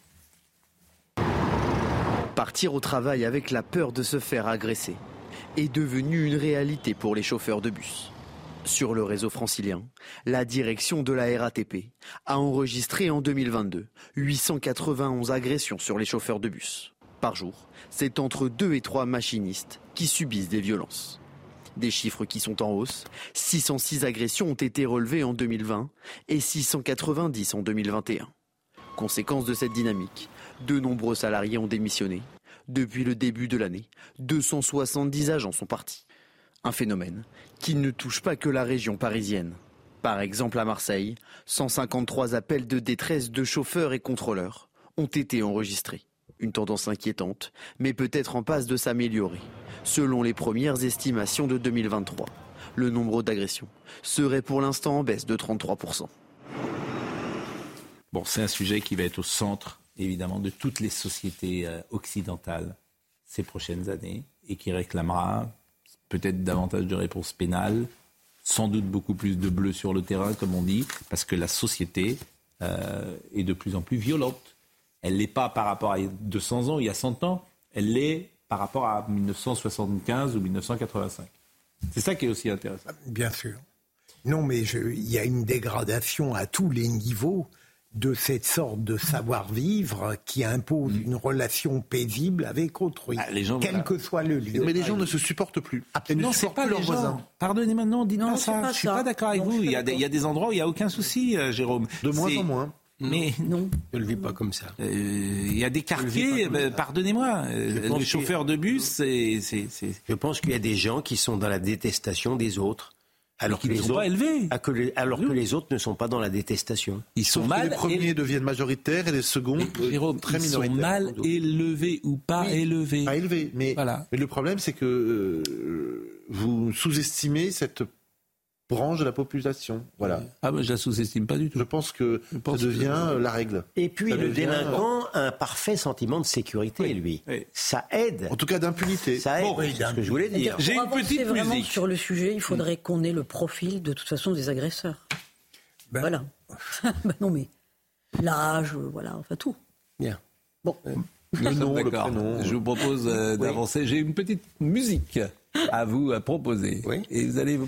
Partir au travail avec la peur de se faire agresser est devenu une réalité pour les chauffeurs de bus. Sur le réseau francilien, la direction de la RATP a enregistré en 2022 891 agressions sur les chauffeurs de bus. Par jour, c'est entre 2 et 3 machinistes qui subissent des violences. Des chiffres qui sont en hausse. 606 agressions ont été relevées en 2020 et 690 en 2021. Conséquence de cette dynamique, de nombreux salariés ont démissionné. Depuis le début de l'année, 270 agents sont partis. Un phénomène qui ne touche pas que la région parisienne. Par exemple à Marseille, 153 appels de détresse de chauffeurs et contrôleurs ont été enregistrés. Une tendance inquiétante, mais peut-être en passe de s'améliorer. Selon les premières estimations de 2023, le nombre d'agressions serait pour l'instant en baisse de 33%. Bon, c'est un sujet qui va être au centre, évidemment, de toutes les sociétés euh, occidentales ces prochaines années et qui réclamera peut-être davantage de réponses pénales, sans doute beaucoup plus de bleu sur le terrain, comme on dit, parce que la société euh, est de plus en plus violente. Elle l'est pas par rapport à 200 ans, il y a 100 ans, elle l'est par rapport à 1975 ou 1985. C'est ça qui est aussi intéressant. Bien sûr. Non, mais il y a une dégradation à tous les niveaux de cette sorte de savoir-vivre qui impose une relation paisible avec autrui, Ah, les gens, quel voilà. que soit le lieu. Mais les gens ne se supportent plus. Non, c'est pas leurs gens. voisins. Pardonnez-moi, non, dites Non, ça. pas je suis ça. pas d'accord avec Non, vous. Il y, a des, il y a des endroits où il n'y a aucun souci, euh, Jérôme. De moins en moins. Mais non. Je ne le vis pas comme ça. Euh, Il y a des quartiers, euh, pardonnez-moi, euh, que- chauffeurs de bus, c'est- Je pense qu'il y a des gens qui sont dans la détestation des autres. Alors que ne les sont autres, pas élevés. Que les- alors que les autres ne sont pas dans la détestation. Ils sont Sauf que mal. les premiers deviennent majoritaires et les seconds euh, Jérôme, très ils sont minoritaires. mal élevés ou pas élevés. Pas élevés. Mais, Voilà. mais le problème, c'est que euh, vous sous-estimez cette branche de la population. Voilà. Ah, moi, je la sous-estime pas du tout. Je pense que pense ça devient que- euh, la règle. Et puis Ça le devient- délinquant a un parfait sentiment de sécurité, lui. Oui. Ça aide. En tout cas, d'impunité. Ça aide. Bon, c'est ce que je voulais dire. J'ai une petite vraiment musique. sur le sujet, il faudrait qu'on ait le profil de toute façon des agresseurs. Ben- Voilà. (laughs) Ben non mais l'âge, euh, voilà, enfin tout. Bien. Bon. Le nom, le D'accord. prénom. Je vous propose euh, d'avancer. J'ai une petite musique à vous à proposer. Oui. Et vous allez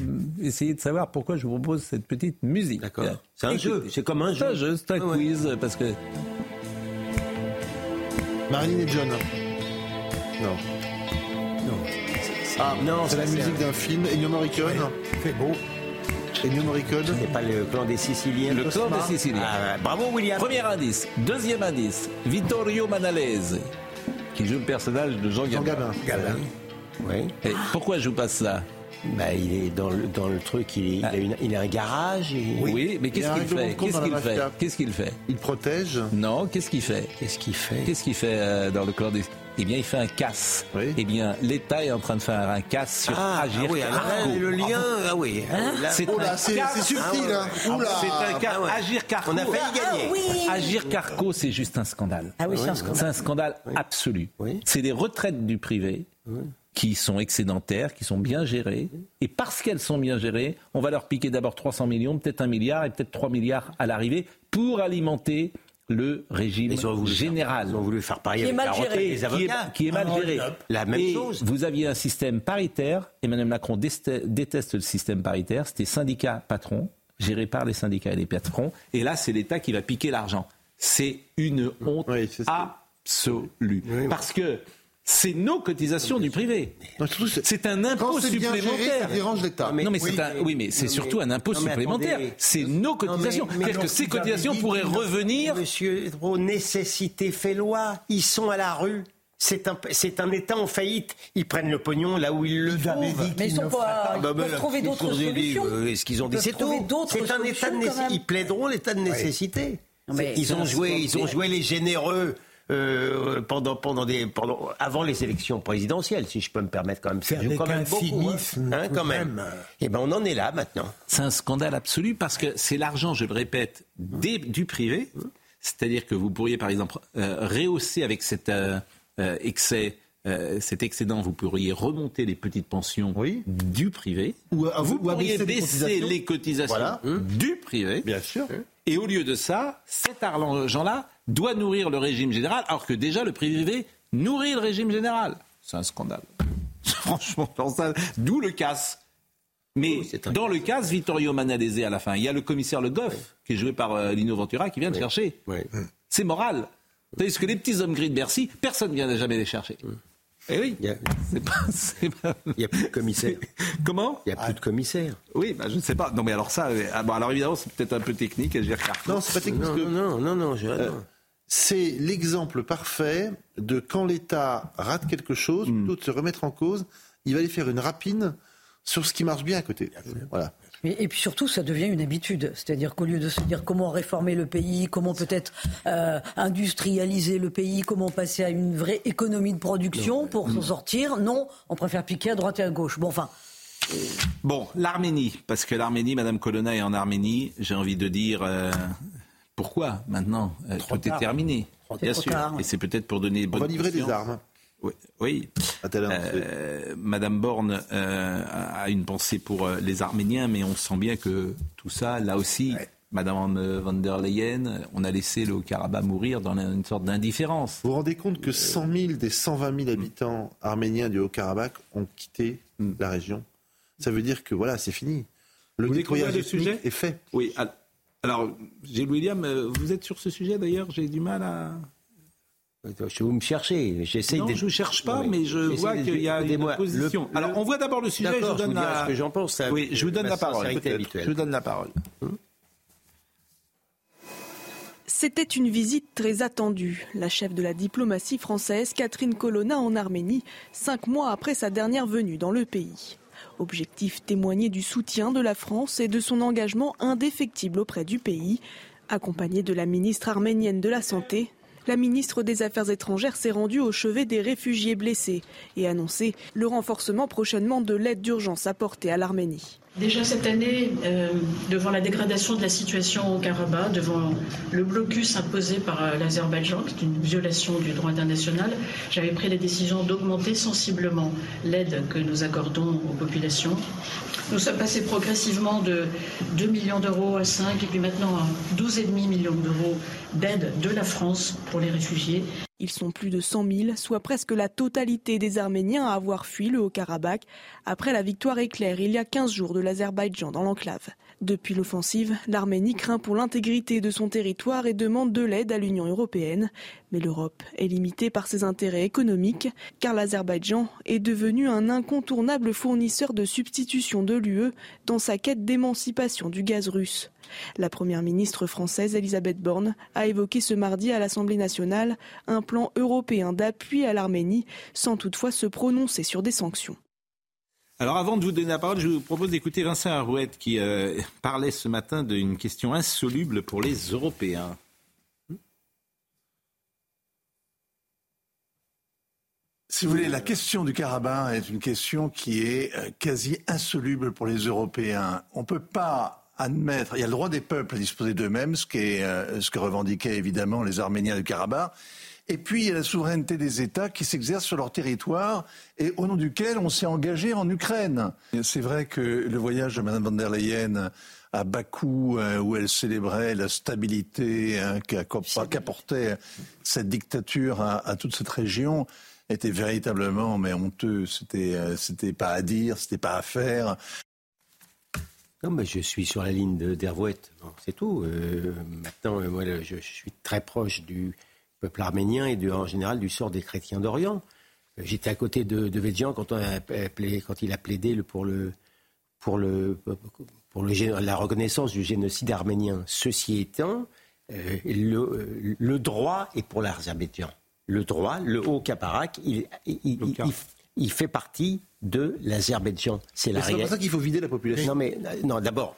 essayer de savoir pourquoi je vous propose cette petite musique. D'accord. C'est un jeu. C'est comme un C'est un jeu. jeu, c'est un Ah ouais. quiz, parce que Marilyn et John. Non. Ah, Non, c'est ça, la musique un- d'un film. Ennio Morricone. C'est beau. Ennio Morricone. C'est pas le clan des Siciliens. Le clan des Siciliens. Ah, bravo, William. Premier indice. Deuxième indice. Vittorio Manalese, qui joue le personnage de Jean Jean Gabin. Oui. Et pourquoi je vous passe ça? Bah, il est dans le, dans le truc, il, est- il a, une- il a un garage. et- Oui, mais qu'est-ce qu'il fait? Qu'est-ce qu'il fait? Qu'est-ce qu'il fait? Il protège. Non, qu'est-ce qu'il fait? Qu'est-ce qu'il fait? Qu'est-ce qu'il fait euh, dans le clandestin Eh bien, il fait un casse. Eh bien, l'État est en train de faire un casse sur Ah, Agir ah oui, alors le lien, ah oui. C'est Oh un casse- subtil, hein. Ah, Oula. C'est un casse. Ah ouais. Agir Carco. On a failli gagner. Ah oui. Agir Carco, c'est juste un scandale. Ah oui, c'est un scandale. C'est un scandale absolu. C'est des retraites du privé qui sont excédentaires, qui sont bien gérées. Et parce qu'elles sont bien gérées, on va leur piquer d'abord 300 millions, peut-être un milliard et peut-être 3 milliards à l'arrivée pour alimenter le régime général. Ils ont voulu faire parier Qui est mal la géré. des qui est, avocats. qui est mal Ah, géré. La même Et chose. Vous aviez un système paritaire. Emmanuel Macron déteste le système paritaire. C'était syndicat patron, géré par les syndicats et les patrons. Et là, c'est l'État qui va piquer l'argent. C'est une honte absolue. Parce que c'est nos cotisations du privé. C'est un impôt Quand c'est bien géré, supplémentaire. ça dérange l'État. Non, mais c'est un- oui, mais c'est surtout un impôt supplémentaire. C'est nos cotisations. C'est-à-dire que ces cotisations pourraient revenir. Monsieur nécessité fait loi. Ils sont à la rue. C'est un, c'est un État en faillite. Ils prennent le pognon là où ils le trouvent. Mais ils sont pas. Ils Bah, peuvent trouver d'autres solutions. euh, Est-ce qu'ils ont Ils dit c'est tout un état de. Ils plaideront l'état de nécessité. Non, mais Ils ont joué, ils ont joué les généreux. Euh, pendant, pendant des, pendant, avant les élections présidentielles, si je peux me permettre quand même. Avec quand même un beaucoup, hein. cynisme Hein, quand même. même. Et ben on en est là maintenant. C'est un scandale absolu parce que c'est l'argent, je le répète, des- du privé. C'est-à-dire que vous pourriez, par exemple, euh, rehausser avec cet euh, excès, euh, cet excédent, vous pourriez remonter les petites pensions du privé. Ou, à- vous ou pourriez les baisser cotisations. les cotisations Voilà. du privé. Bien sûr. Et au lieu de ça, cet argent-là doit nourrir le régime général, alors que déjà le privé nourrit le régime général. C'est un scandale. (laughs) Franchement, d'où le casse. Mais dans le casse, Vittorio Manalese à la fin, il y a le commissaire Le Goff, qui est joué par euh, Lino Ventura, qui vient le chercher. C'est moral. Tandis que les petits hommes gris de Bercy, personne ne vient jamais les chercher. Eh oui. Pas- Il n'y a plus de commissaire. (laughs) Comment? Il n'y a plus de commissaire. Oui, bah, je ne sais pas. Non, mais alors ça, euh, ah, bon, alors évidemment, c'est peut-être un peu technique. Regarder. Non, c'est pas technique. Non, parce que, non, non, non, je- euh, non. C'est l'exemple parfait de quand l'État rate quelque chose, Hmm. plutôt que de se remettre en cause, il va aller faire une rapine sur ce qui marche bien à côté. Voilà. Et, et puis surtout, ça devient une habitude. C'est-à-dire qu'au lieu de se dire comment réformer le pays, comment peut-être euh, industrialiser le pays, comment passer à une vraie économie de production pour s'en sortir, non, on préfère piquer à droite et à gauche. Bon, enfin, Bon, l'Arménie, parce que l'Arménie, Madame Colonna est en Arménie, j'ai envie de dire euh, pourquoi maintenant Euh, Tout est terminé, bien sûr. Et c'est peut-être pour donner On bonne va livrer des armes. Oui, oui. Euh, Madame Borne euh, a une pensée pour les Arméniens, mais on sent bien que tout ça, là aussi, Madame von der Leyen, on a laissé le Haut-Karabakh mourir dans une sorte d'indifférence. Vous vous rendez compte que 100 000 des 120 000 habitants arméniens du Haut-Karabakh ont quitté la région Ça veut dire que voilà, c'est fini. Le nettoyage est fait. Oui, alors, Gilles William, euh, vous êtes sur ce sujet d'ailleurs, j'ai du mal à... Je vous me chercher. J'essaye Non, de- je ne cherche pas, Oui, mais je vois de- qu'il y a une Écoutez-moi, position. le- Alors, on voit d'abord le sujet, je vous donne vous la... ce que j'en pense. ça- Oui, je vous donne la parole. Je vous donne la parole. C'était une visite très attendue. La chef de la diplomatie française, Catherine Colonna, en Arménie, cinq mois après sa dernière venue dans le pays. Objectif témoigner du soutien de la France et de son engagement indéfectible auprès du pays. Accompagnée de la ministre arménienne de la Santé, la ministre des Affaires étrangères s'est rendue au chevet des réfugiés blessés et annoncé le renforcement prochainement de l'aide d'urgence apportée à l'Arménie. Déjà cette année, euh, devant la dégradation de la situation au Karabakh, devant le blocus imposé par euh, l'Azerbaïdjan, qui est une violation du droit international, j'avais pris la décision d'augmenter sensiblement l'aide que nous accordons aux populations. Nous sommes passés progressivement de 2 millions d'euros à 5 et puis maintenant à 12,5 millions d'euros d'aide de la France pour les réfugiés. Ils sont plus de 100 000, soit presque la totalité des Arméniens à avoir fui le Haut-Karabakh après la victoire éclair il y a 15 jours de l'Azerbaïdjan dans l'enclave. Depuis l'offensive, l'Arménie craint pour l'intégrité de son territoire et demande de l'aide à l'Union européenne. Mais l'Europe est limitée par ses intérêts économiques, car l'Azerbaïdjan est devenu un incontournable fournisseur de substitution de l'UE dans sa quête d'émancipation du gaz russe. La première ministre française Elisabeth Borne a évoqué ce mardi à l'Assemblée nationale un plan européen d'appui à l'Arménie, sans toutefois se prononcer sur des sanctions. Alors avant de vous donner la parole, je vous propose d'écouter Vincent Arouette qui euh, parlait ce matin d'une question insoluble pour les Européens. Si vous voulez, la question du Karabakh est une question qui est euh, quasi insoluble pour les Européens. On ne peut pas admettre, il y a le droit des peuples à disposer d'eux-mêmes, ce, euh, ce que revendiquaient évidemment les Arméniens du Karabakh. Et puis, il y a la souveraineté des États qui s'exercent sur leur territoire et au nom duquel on s'est engagé en Ukraine. C'est vrai que le voyage de Mme von der Leyen à Bakou, euh, où elle célébrait la stabilité hein, qu'apportait cette dictature à, à toute cette région, était véritablement mais honteux. C'était euh, c'était pas à dire, c'était pas à faire. Non, mais je suis sur la ligne d'Hervouette, c'est tout. Euh, maintenant, moi, je, suis très proche du peuple arménien et en général du sort des chrétiens d'Orient. J'étais à côté de, de quand, on a quand il a plaidé pour, le, pour, le, pour le, la reconnaissance du génocide arménien. Ceci étant, euh, le, le, droit est pour l'Azerbaïdjan le droit, le haut Kaparak, il, il, fait partie de l'Azerbaïdjan. C'est la C'est pour ça qu'il faut vider la population. Non, mais non, d'abord,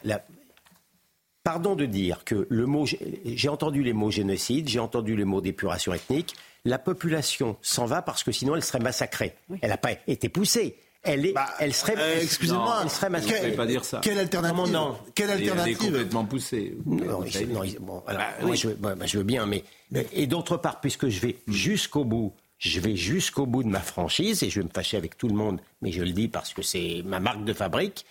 pardon de dire que le mot, j'ai entendu les mots génocide, j'ai entendu les mots d'épuration ethnique. La population s'en va parce que sinon elle serait massacrée. Elle n'a pas été poussée. Elle, est, bah, elle serait. Euh, excusez-moi. Elle serait massacrée. pas dire ça. Quelle alternative non, Quelle alternative Elle est complètement poussée. Non, bon, alors, bah, moi, je, je, veux bien, mais et d'autre part, puisque je vais jusqu'au bout, je vais jusqu'au bout de ma franchise, et je vais me fâcher avec tout le monde, mais je le dis parce que c'est ma marque de fabrique,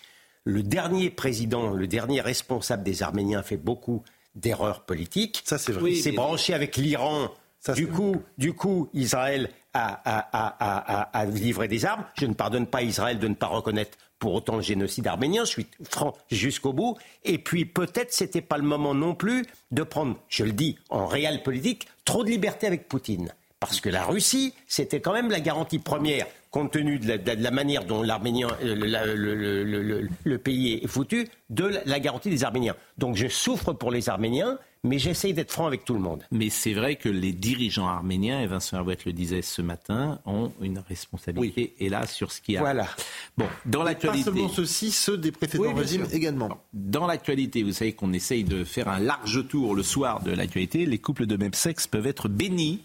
le dernier président, le dernier responsable des Arméniens fait beaucoup d'erreurs politiques. Ça, c'est vrai. Il s'est branché avec l'Iran. Du coup, du coup, Israël a, a, a, livré des armes. Je ne pardonne pas Israël de ne pas reconnaître pour autant le génocide arménien, je suis franc jusqu'au bout. Et puis peut-être c'était pas le moment non plus de prendre, je le dis en réel politique, trop de liberté avec Poutine. Parce que la Russie, c'était quand même la garantie première, compte tenu de la, manière dont l'Arménien, le, le, pays est foutu, de la garantie des Arméniens. Donc je souffre pour les Arméniens, mais j'essaye d'être franc avec tout le monde. Mais c'est vrai que les dirigeants arméniens, et Vincent Herouette le disait ce matin, ont une responsabilité, et là, sur ce qui a... Voilà. Bon, dans l'actualité... Pas seulement ceux-ci, ceux des précédents régimes également. Dans l'actualité, vous savez qu'on essaye de faire un large tour le soir de l'actualité. Les couples de même sexe peuvent être bénis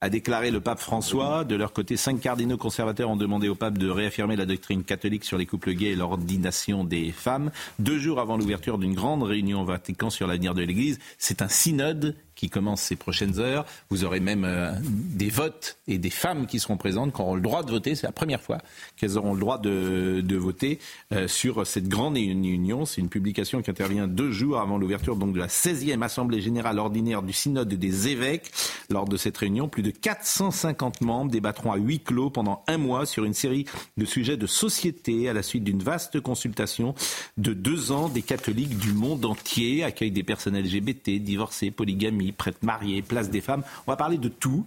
a déclaré le pape François. De leur côté, cinq cardinaux conservateurs ont demandé au pape de réaffirmer la doctrine catholique sur les couples gays et l'ordination des femmes. Deux jours avant l'ouverture d'une grande réunion au Vatican sur l'avenir de l'Église, c'est un synode qui commence ces prochaines heures. Vous aurez même euh, des votes et des femmes qui seront présentes, qui auront le droit de voter. C'est la première fois qu'elles auront le droit de, de voter euh, sur cette grande union. C'est une publication qui intervient deux jours avant l'ouverture de la 16e Assemblée générale ordinaire du Synode des évêques. Lors de cette réunion, plus de 450 membres débattront à huis clos pendant un mois sur une série de sujets de société à la suite d'une vaste consultation de deux ans des catholiques du monde entier, accueil des personnes LGBT, divorcés, polygamie, prêtres mariés, place des femmes. On va parler de tout.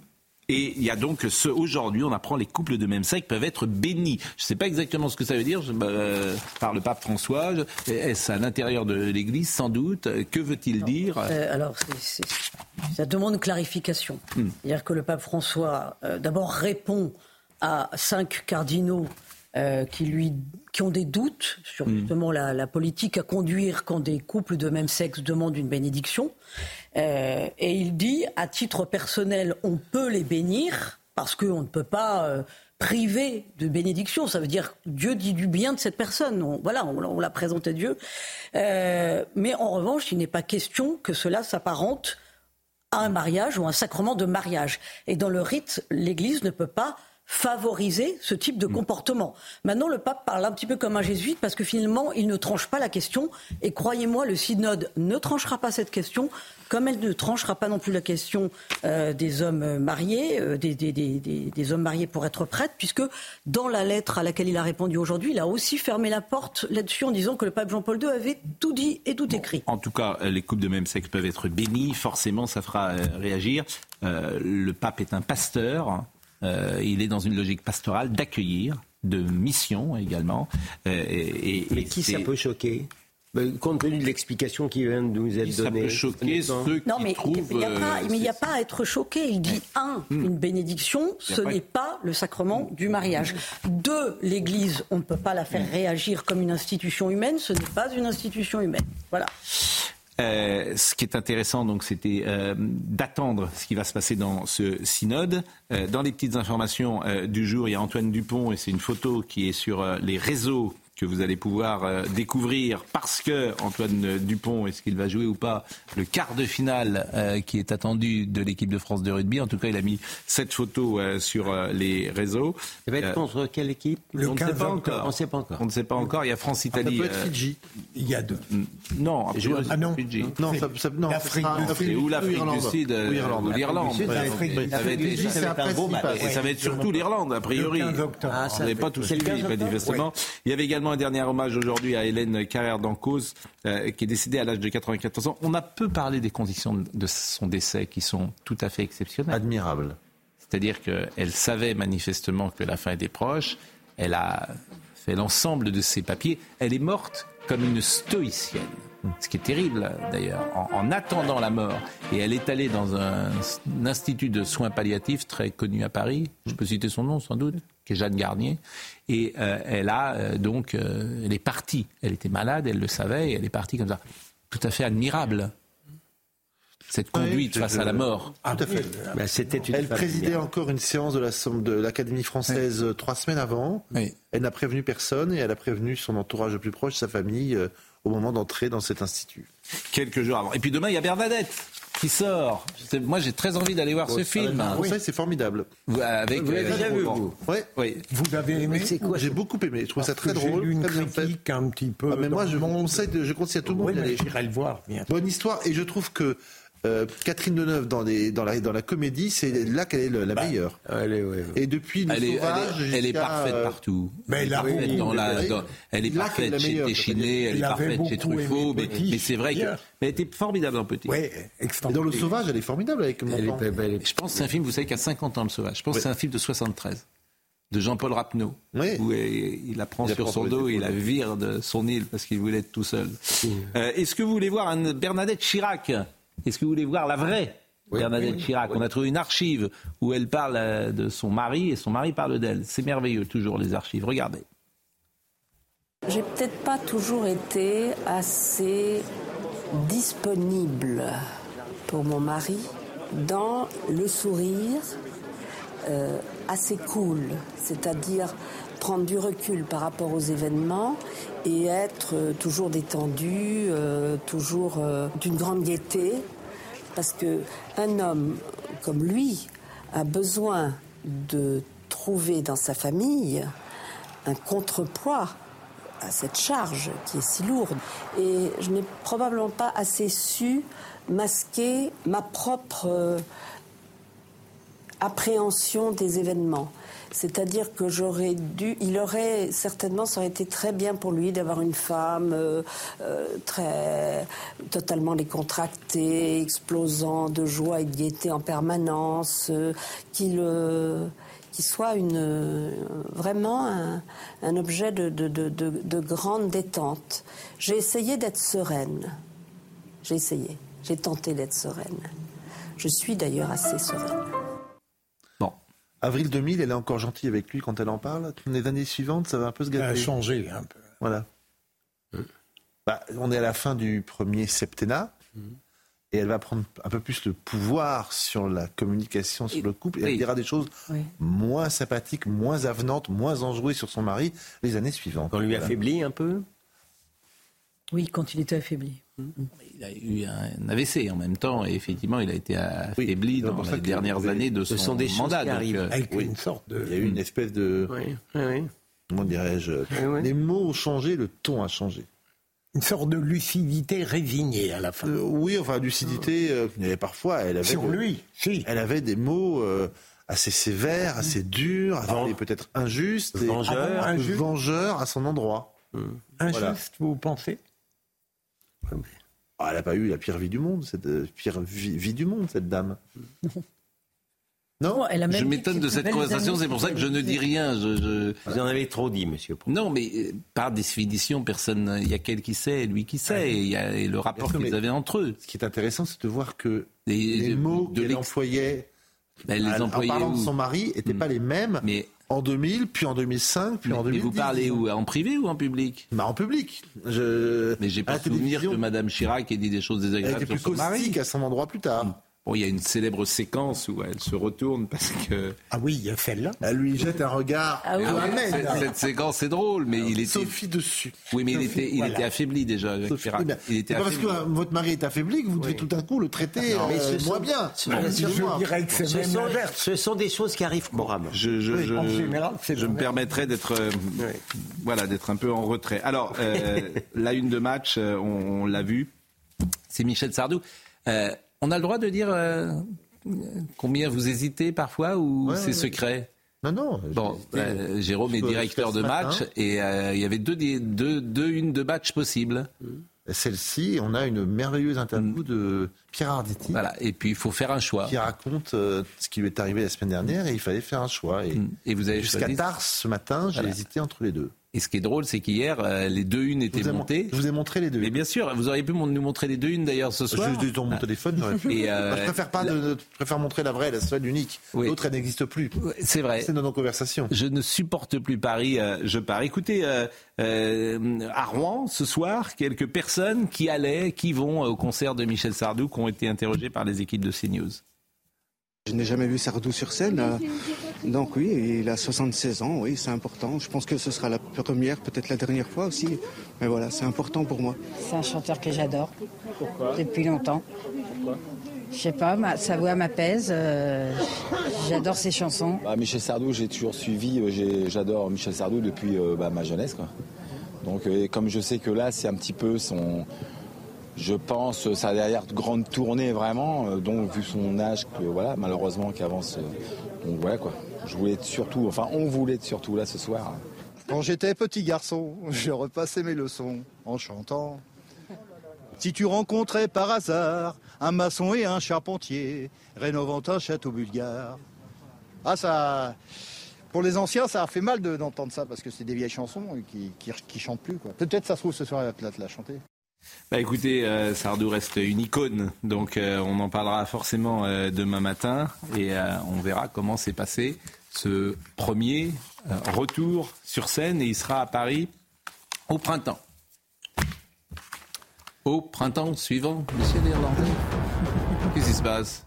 Et il y a donc ce aujourd'hui, on apprend les couples de même sexe peuvent être bénis. Je ne sais pas exactement ce que ça veut dire euh, par le pape François. Est-ce à l'intérieur de l'Église sans doute? Que veut-il dire? Euh, Alors, ça demande clarification. Hmm. C'est-à-dire que le pape François, euh, d'abord, répond à cinq cardinaux qui, lui, qui ont des doutes sur hmm. justement la, politique à conduire quand des couples de même sexe demandent une bénédiction. Euh, et il dit, à titre personnel, on peut les bénir parce qu'on ne peut pas euh, priver de bénédiction. Ça veut dire Dieu dit du bien de cette personne. On, voilà, on, on l'a présenté Dieu. mais en revanche, il n'est pas question que cela s'apparente à un mariage ou un sacrement de mariage. Et dans le rite, l'Église ne peut pas favoriser ce type de mm. comportement. Maintenant, le pape parle un petit peu comme un jésuite parce que finalement, il ne tranche pas la question. Et croyez-moi, le synode ne tranchera pas cette question, comme elle ne tranchera pas non plus la question euh, des hommes mariés, euh, des, des, des, des, hommes mariés pour être prêtres, puisque dans la lettre à laquelle il a répondu aujourd'hui, il a aussi fermé la porte là-dessus en disant que le pape Jean-Paul II avait tout dit et tout écrit. En tout cas, les couples de même sexe peuvent être bénis. Forcément, ça fera euh, réagir. le pape est un pasteur. Euh, il est dans une logique pastorale d'accueillir, de mission également. Euh, et, Mais qui ça peut choquer? Ben, compte tenu de l'explication qui vient de nous être Ça donnée. peut choquer ceux Non, qui mais trouvent. il n'y a, pas- euh, mais a pas à être choqué. Il dit un, une bénédiction, ce pas- n'est pas le sacrement du mariage. Deux, l'Église, on ne peut pas la faire réagir comme une institution humaine. Ce n'est pas une institution humaine. Voilà. Euh, ce qui est intéressant, donc, c'était euh, d'attendre ce qui va se passer dans ce synode. Euh, dans les petites informations du jour, il y a Antoine Dupont et c'est une photo qui est sur les réseaux que vous allez pouvoir euh, découvrir parce que Antoine Dupont, est-ce qu'il va jouer ou pas le quart de finale euh, qui est attendu de l'équipe de France de rugby. En tout cas, il a mis cette photo euh, sur les réseaux. Il va être contre quelle équipe? On ne sait 15 pas encore. On ne sait pas encore. On ne sait pas encore. Il y a France-Italie. Ça peut être Fidji. Il y a deux. Non, a priori, Ah non. Fidji. Non, ça, ça, non, L'Afrique ça ou l'Afrique du. Sud Ou Irlande. ou l'Irlande. L'Afrique du ça va Sud. être- c'est après beau match. et ça va être surtout l'Irlande, a priori. Le 15 octobre. Ah, ça n'avez fait- pas le suivi, 15 octobre manifestement. Il y avait également un dernier hommage aujourd'hui à Hélène Carrère d'Ancause, euh, qui est décédée à l'âge de 94 ans. On a peu parlé des conditions de son décès, qui sont tout à fait exceptionnelles. Admirable. C'est-à-dire qu'elle savait manifestement que la fin était proche. Elle a fait l'ensemble de ses papiers. Elle est morte comme une stoïcienne. Ce qui est terrible d'ailleurs, en, en attendant la mort. Et elle est allée dans un, un institut de soins palliatifs très connu à Paris. Je peux citer son nom sans doute, qui est Jeanne Garnier. Et euh, elle a euh, donc, euh, elle est partie. Elle était malade, elle le savait, et elle est partie comme ça. Tout à fait admirable. Cette conduite face à la mort. Tout à fait. Ben, C'était une Elle présidait bien. encore une séance de la Somme- de l'Académie française trois semaines avant. Oui. Elle n'a prévenu personne et elle a prévenu son entourage le plus proche, sa famille, euh, au moment d'entrer dans cet institut. quelques jours avant. Et puis demain, il y a Bernadette qui sort. Moi, j'ai très envie d'aller voir ce film. Conseil, c'est formidable. Avec, Vous l'avez euh, déjà vu, vous. Oui. Vous avez aimé J'ai beaucoup aimé. Je trouve ça très drôle, lu une très bien fait. critique un petit peu. Ah, mais moi, je de- je conseille à tout le monde Oui, d'y mais aller. j'irai le voir. bien. Bonne histoire. Et je trouve que euh, Catherine Deneuve, dans, les, dans, la, dans la comédie, c'est là qu'elle est le- la meilleure. Allez, ouais, ouais. Et depuis Le Elle est, elle Sauvage, est- elle est parfaite euh, partout. Mais elle est elle dans la, elle- dans- elle est qu'elle est parfaite la chez meilleure, Téchiné, elle est parfaite chez Truffaut, mais, c'est vrai que, hier. mais elle était formidable en petit. Oui, Et dans. Le Sauvage, elle est formidable avec mon Elle est- elle est- Je pense que c'est un film, vous savez, qui a 50 ans, Le Sauvage. Je pense que c'est un film de 73, de Jean-Paul Rapneau, Oui. où il apprend Il sur son dos et il la vire de son île parce qu'il voulait être tout seul. Euh, Est-ce que vous voulez voir un Bernadette Chirac? Est-ce que vous voulez voir la vraie Bernadette Chirac? On a trouvé une archive où elle parle euh, de son mari et son mari parle d'elle. C'est merveilleux, toujours les archives. Regardez. J'ai peut-être pas toujours été assez disponible pour mon mari dans le sourire euh, assez cool, c'est-à-dire prendre du recul par rapport aux événements et être euh, toujours détendu, euh, toujours euh, d'une grande gaieté, parce que un homme comme lui a besoin de trouver dans sa famille un contrepoids à cette charge qui est si lourde. Et je n'ai probablement pas assez su masquer ma propre appréhension des événements. C'est-à-dire que j'aurais dû, il aurait certainement, ça aurait été très bien pour lui d'avoir une femme euh, euh, très totalement décontractée, explosant de joie et de gaieté en permanence, euh, qui qui soit une, euh, vraiment un, objet de, de grande détente. J'ai essayé d'être sereine. J'ai essayé. J'ai tenté d'être sereine. Je suis d'ailleurs assez sereine. Avril 2000, elle est encore gentille avec lui quand elle en parle. Les années suivantes, ça va un peu se gâter. Ça a changé un peu. Voilà. Bah, on est à la fin du premier septennat. Et elle va prendre un peu plus le pouvoir sur la communication, sur le couple. Et elle dira des choses Oui. moins sympathiques, moins avenantes, moins enjouées sur son mari les années suivantes. On lui Voilà. affaiblit un peu? Oui, quand il était affaibli. Il a eu un AVC en même temps et effectivement il a été affaibli dans les dernières années de ce son sont des choses mandat. qui donc, arrivent. euh, Avec Oui. une sorte de. Il y a eu une espèce de. Oui, oui, oui. Comment dirais-je oui. Les mots ont changé, le ton a changé. Une sorte de lucidité résignée à la fin. Euh, oui, enfin, lucidité, euh, il y avait parfois, elle avait. Sur lui, si. Elle avait des mots euh, assez sévères, assez durs, Ven- et peut-être injustes, et Vengeur. Injuste. vengeur à son endroit. Injuste, Voilà. vous pensez? Ah, elle n'a pas eu la pire vie du monde, cette euh, pire vie, vie du monde, cette dame. Non, elle a même Je m'étonne de cette conversation, c'est pour ça que je ne dis rien. Je, je- Vous en avez trop dit, monsieur. Non, mais euh, par définition, personne. Il y a qu'elle qui sait, lui qui sait, et il y a et le rapport qu'ils avaient entre eux. Ce qui est intéressant, c'est de voir que Et- les mots de qu'elle employait Ben, les en parlant de son mari n'étaient pas les mêmes Mais en 2000, puis en 2005, puis en mais 2010. vous parlez où En privé ou en public bah, En public. Je... Mais j'ai pas souvenir que Madame Chirac ait dit des choses Elle désagréables était plus caustique à son endroit plus tard. Bon, il y a une célèbre séquence où elle se retourne parce que. Ah oui, il y a celle-là. Elle lui jette un regard. Ah oui. Ah oui, cette, cette séquence est drôle, mais il était. Sophie dessus. Oui, mais il était, il voilà. était affaibli déjà. avec Sophie, mais Il était c'est pas parce que euh, votre mari est affaibli que vous devez tout d'un coup le traiter Non, mais euh, ce moins sont- bien. ce- Bon, je excuse-moi. dirais que c'est Ce même sont, ce sont des choses qui arrivent couramment. Je, je, je, en général, c'est je me l'inverse. permettrais d'être euh, voilà d'être un peu en retrait. Alors euh, (laughs) la une de match, on, on l'a vu, c'est Michel Sardou. Euh, on a le droit de dire euh, combien vous hésitez parfois ou Ouais, c'est ouais, secret? Non, non. Bon, j'ai- euh, Jérôme est directeur de match matin. et euh, il y avait deux, deux, deux unes de match possibles. Celle-ci, on a une merveilleuse interview de Pierre Arditi Voilà, et puis il faut faire un choix. qui raconte euh, ce qui lui est arrivé la semaine dernière et il fallait faire un choix. Et, Et vous avez jusqu'à choisi. tard ce matin, j'ai Voilà. hésité entre les deux. Et ce qui est drôle, c'est qu'hier, euh, les deux unes étaient montées. je vous ai montré les deux. Mais bien sûr, vous auriez pu nous montrer les deux unes d'ailleurs ce soir. Je dans mon téléphone, pu. Et, euh, je préfère pas de- je préfère montrer la vraie, la seule, l'unique. Oui. L'autre, elle n'existe plus. C'est vrai. C'est dans nos conversations. Je ne supporte plus Paris, euh, je pars. Écoutez, euh, euh, à Rouen, ce soir, quelques personnes qui allaient, qui vont au concert de Michel Sardou, qui ont été interrogées par les équipes de CNews. Je n'ai jamais vu Sardou sur scène. euh, Donc oui, il a 76 ans, oui, c'est important. Je pense que ce sera la première, peut-être la dernière fois aussi. Mais voilà, c'est important pour moi. C'est un chanteur que j'adore. Pourquoi? Depuis longtemps. Je sais pas, ma- sa voix m'apaise. euh, j'adore ses chansons. Bah, Michel Sardou, j'ai toujours suivi, euh, j'ai- j'adore Michel Sardou depuis euh, bah, ma jeunesse. Quoi. Donc, et comme je sais que là, c'est un petit peu son. Je pense sa dernière grande tournée vraiment, euh, donc vu son âge, que, voilà, malheureusement, qui avance. euh, donc voilà quoi. Je voulais surtout, enfin, on voulait être surtout là ce soir. Quand j'étais petit garçon, (laughs) je repassais mes leçons en chantant. Si tu rencontrais par hasard un maçon et un charpentier rénovant un château bulgare. Ah ça, pour les anciens, ça a fait mal de- d'entendre ça parce que c'est des vieilles chansons qui, chantent plus. Peut-être ça se trouve ce soir il va te la chanter. Bah écoutez, euh, Sardou reste une icône, donc euh, on en parlera forcément euh, demain matin et euh, on verra comment s'est passé ce premier euh, retour sur scène et il sera à Paris au printemps. Au printemps suivant, monsieur l'Irlandais. (laughs) Qu'est-ce qui se passe?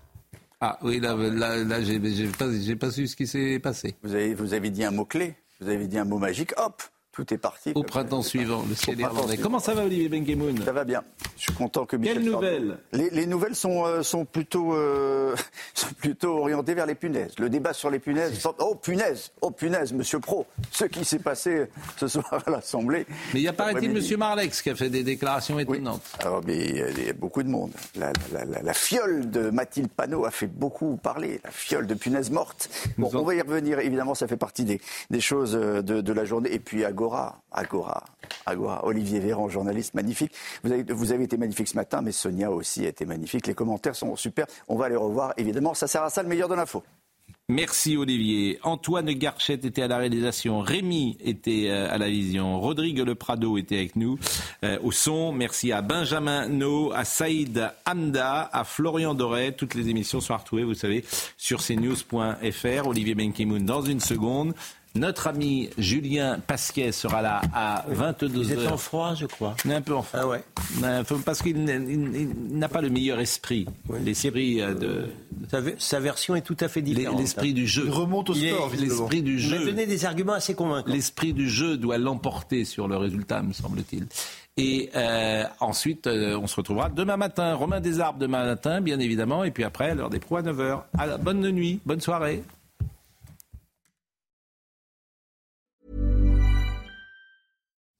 Ah oui, là, là, là j'ai pas, pas su ce qui s'est passé. Vous avez, vous avez dit un mot-clé, vous avez dit un mot magique, hop, tout est parti. Au printemps suivant, le ciel irlandais. Comment ça va, Olivier Benkemoun Ça va bien. Je suis content que Michel Quelles nouvelles? Les, les nouvelles sont, euh, sont, plutôt, euh, (laughs) sont plutôt orientées vers les punaises. Le débat sur les punaises. Oh punaise, oh punaise, monsieur Pro, ce qui s'est passé ce soir à l'Assemblée. Mais il y a, paraît-il, monsieur Marlex qui a fait des déclarations étonnantes. Alors, mais il y a- beaucoup de monde. La, la- la- la fiole de Mathilde Panot a fait beaucoup parler. La fiole de punaise morte. Bon, on va y revenir. Évidemment, ça fait partie des, des choses euh, de, de la journée. Et puis Agora, Agora, Agora. Olivier Véran, journaliste magnifique. Vous avez, été magnifique ce matin, mais Sonia aussi a été magnifique. Les commentaires sont super. On va les revoir. Évidemment, ça sert à ça le meilleur de l'info. Merci Olivier. Antoine Garchet était à la réalisation, Rémi était euh, à la vision, Rodrigue Le Prado était avec nous euh, au son. Merci à Benjamin No, à Saïd Hamda, à Florian Doré. Toutes les émissions sont retrouvées, vous savez, sur cnews.fr. Olivier Benkemoun dans une seconde. Notre ami Julien Pasquet sera là à 22h. Vous êtes en froid, je crois. Un peu en froid. Ah ouais. Euh, Parce qu'il n'a- il- il pas le meilleur esprit. L'esprit euh, de. Sa, ve- sa version est tout à fait différente. L'esprit du jeu. Il remonte au Il est- sport. L'esprit du jeu. m'avez donné des arguments assez convaincants. L'esprit du jeu doit l'emporter sur le résultat, me semble-t-il. Et euh, ensuite, euh, on se retrouvera demain matin. Romain Desarbes demain matin, bien évidemment. Et puis après, à l'heure des pros à 9h. À la bonne nuit, bonne soirée.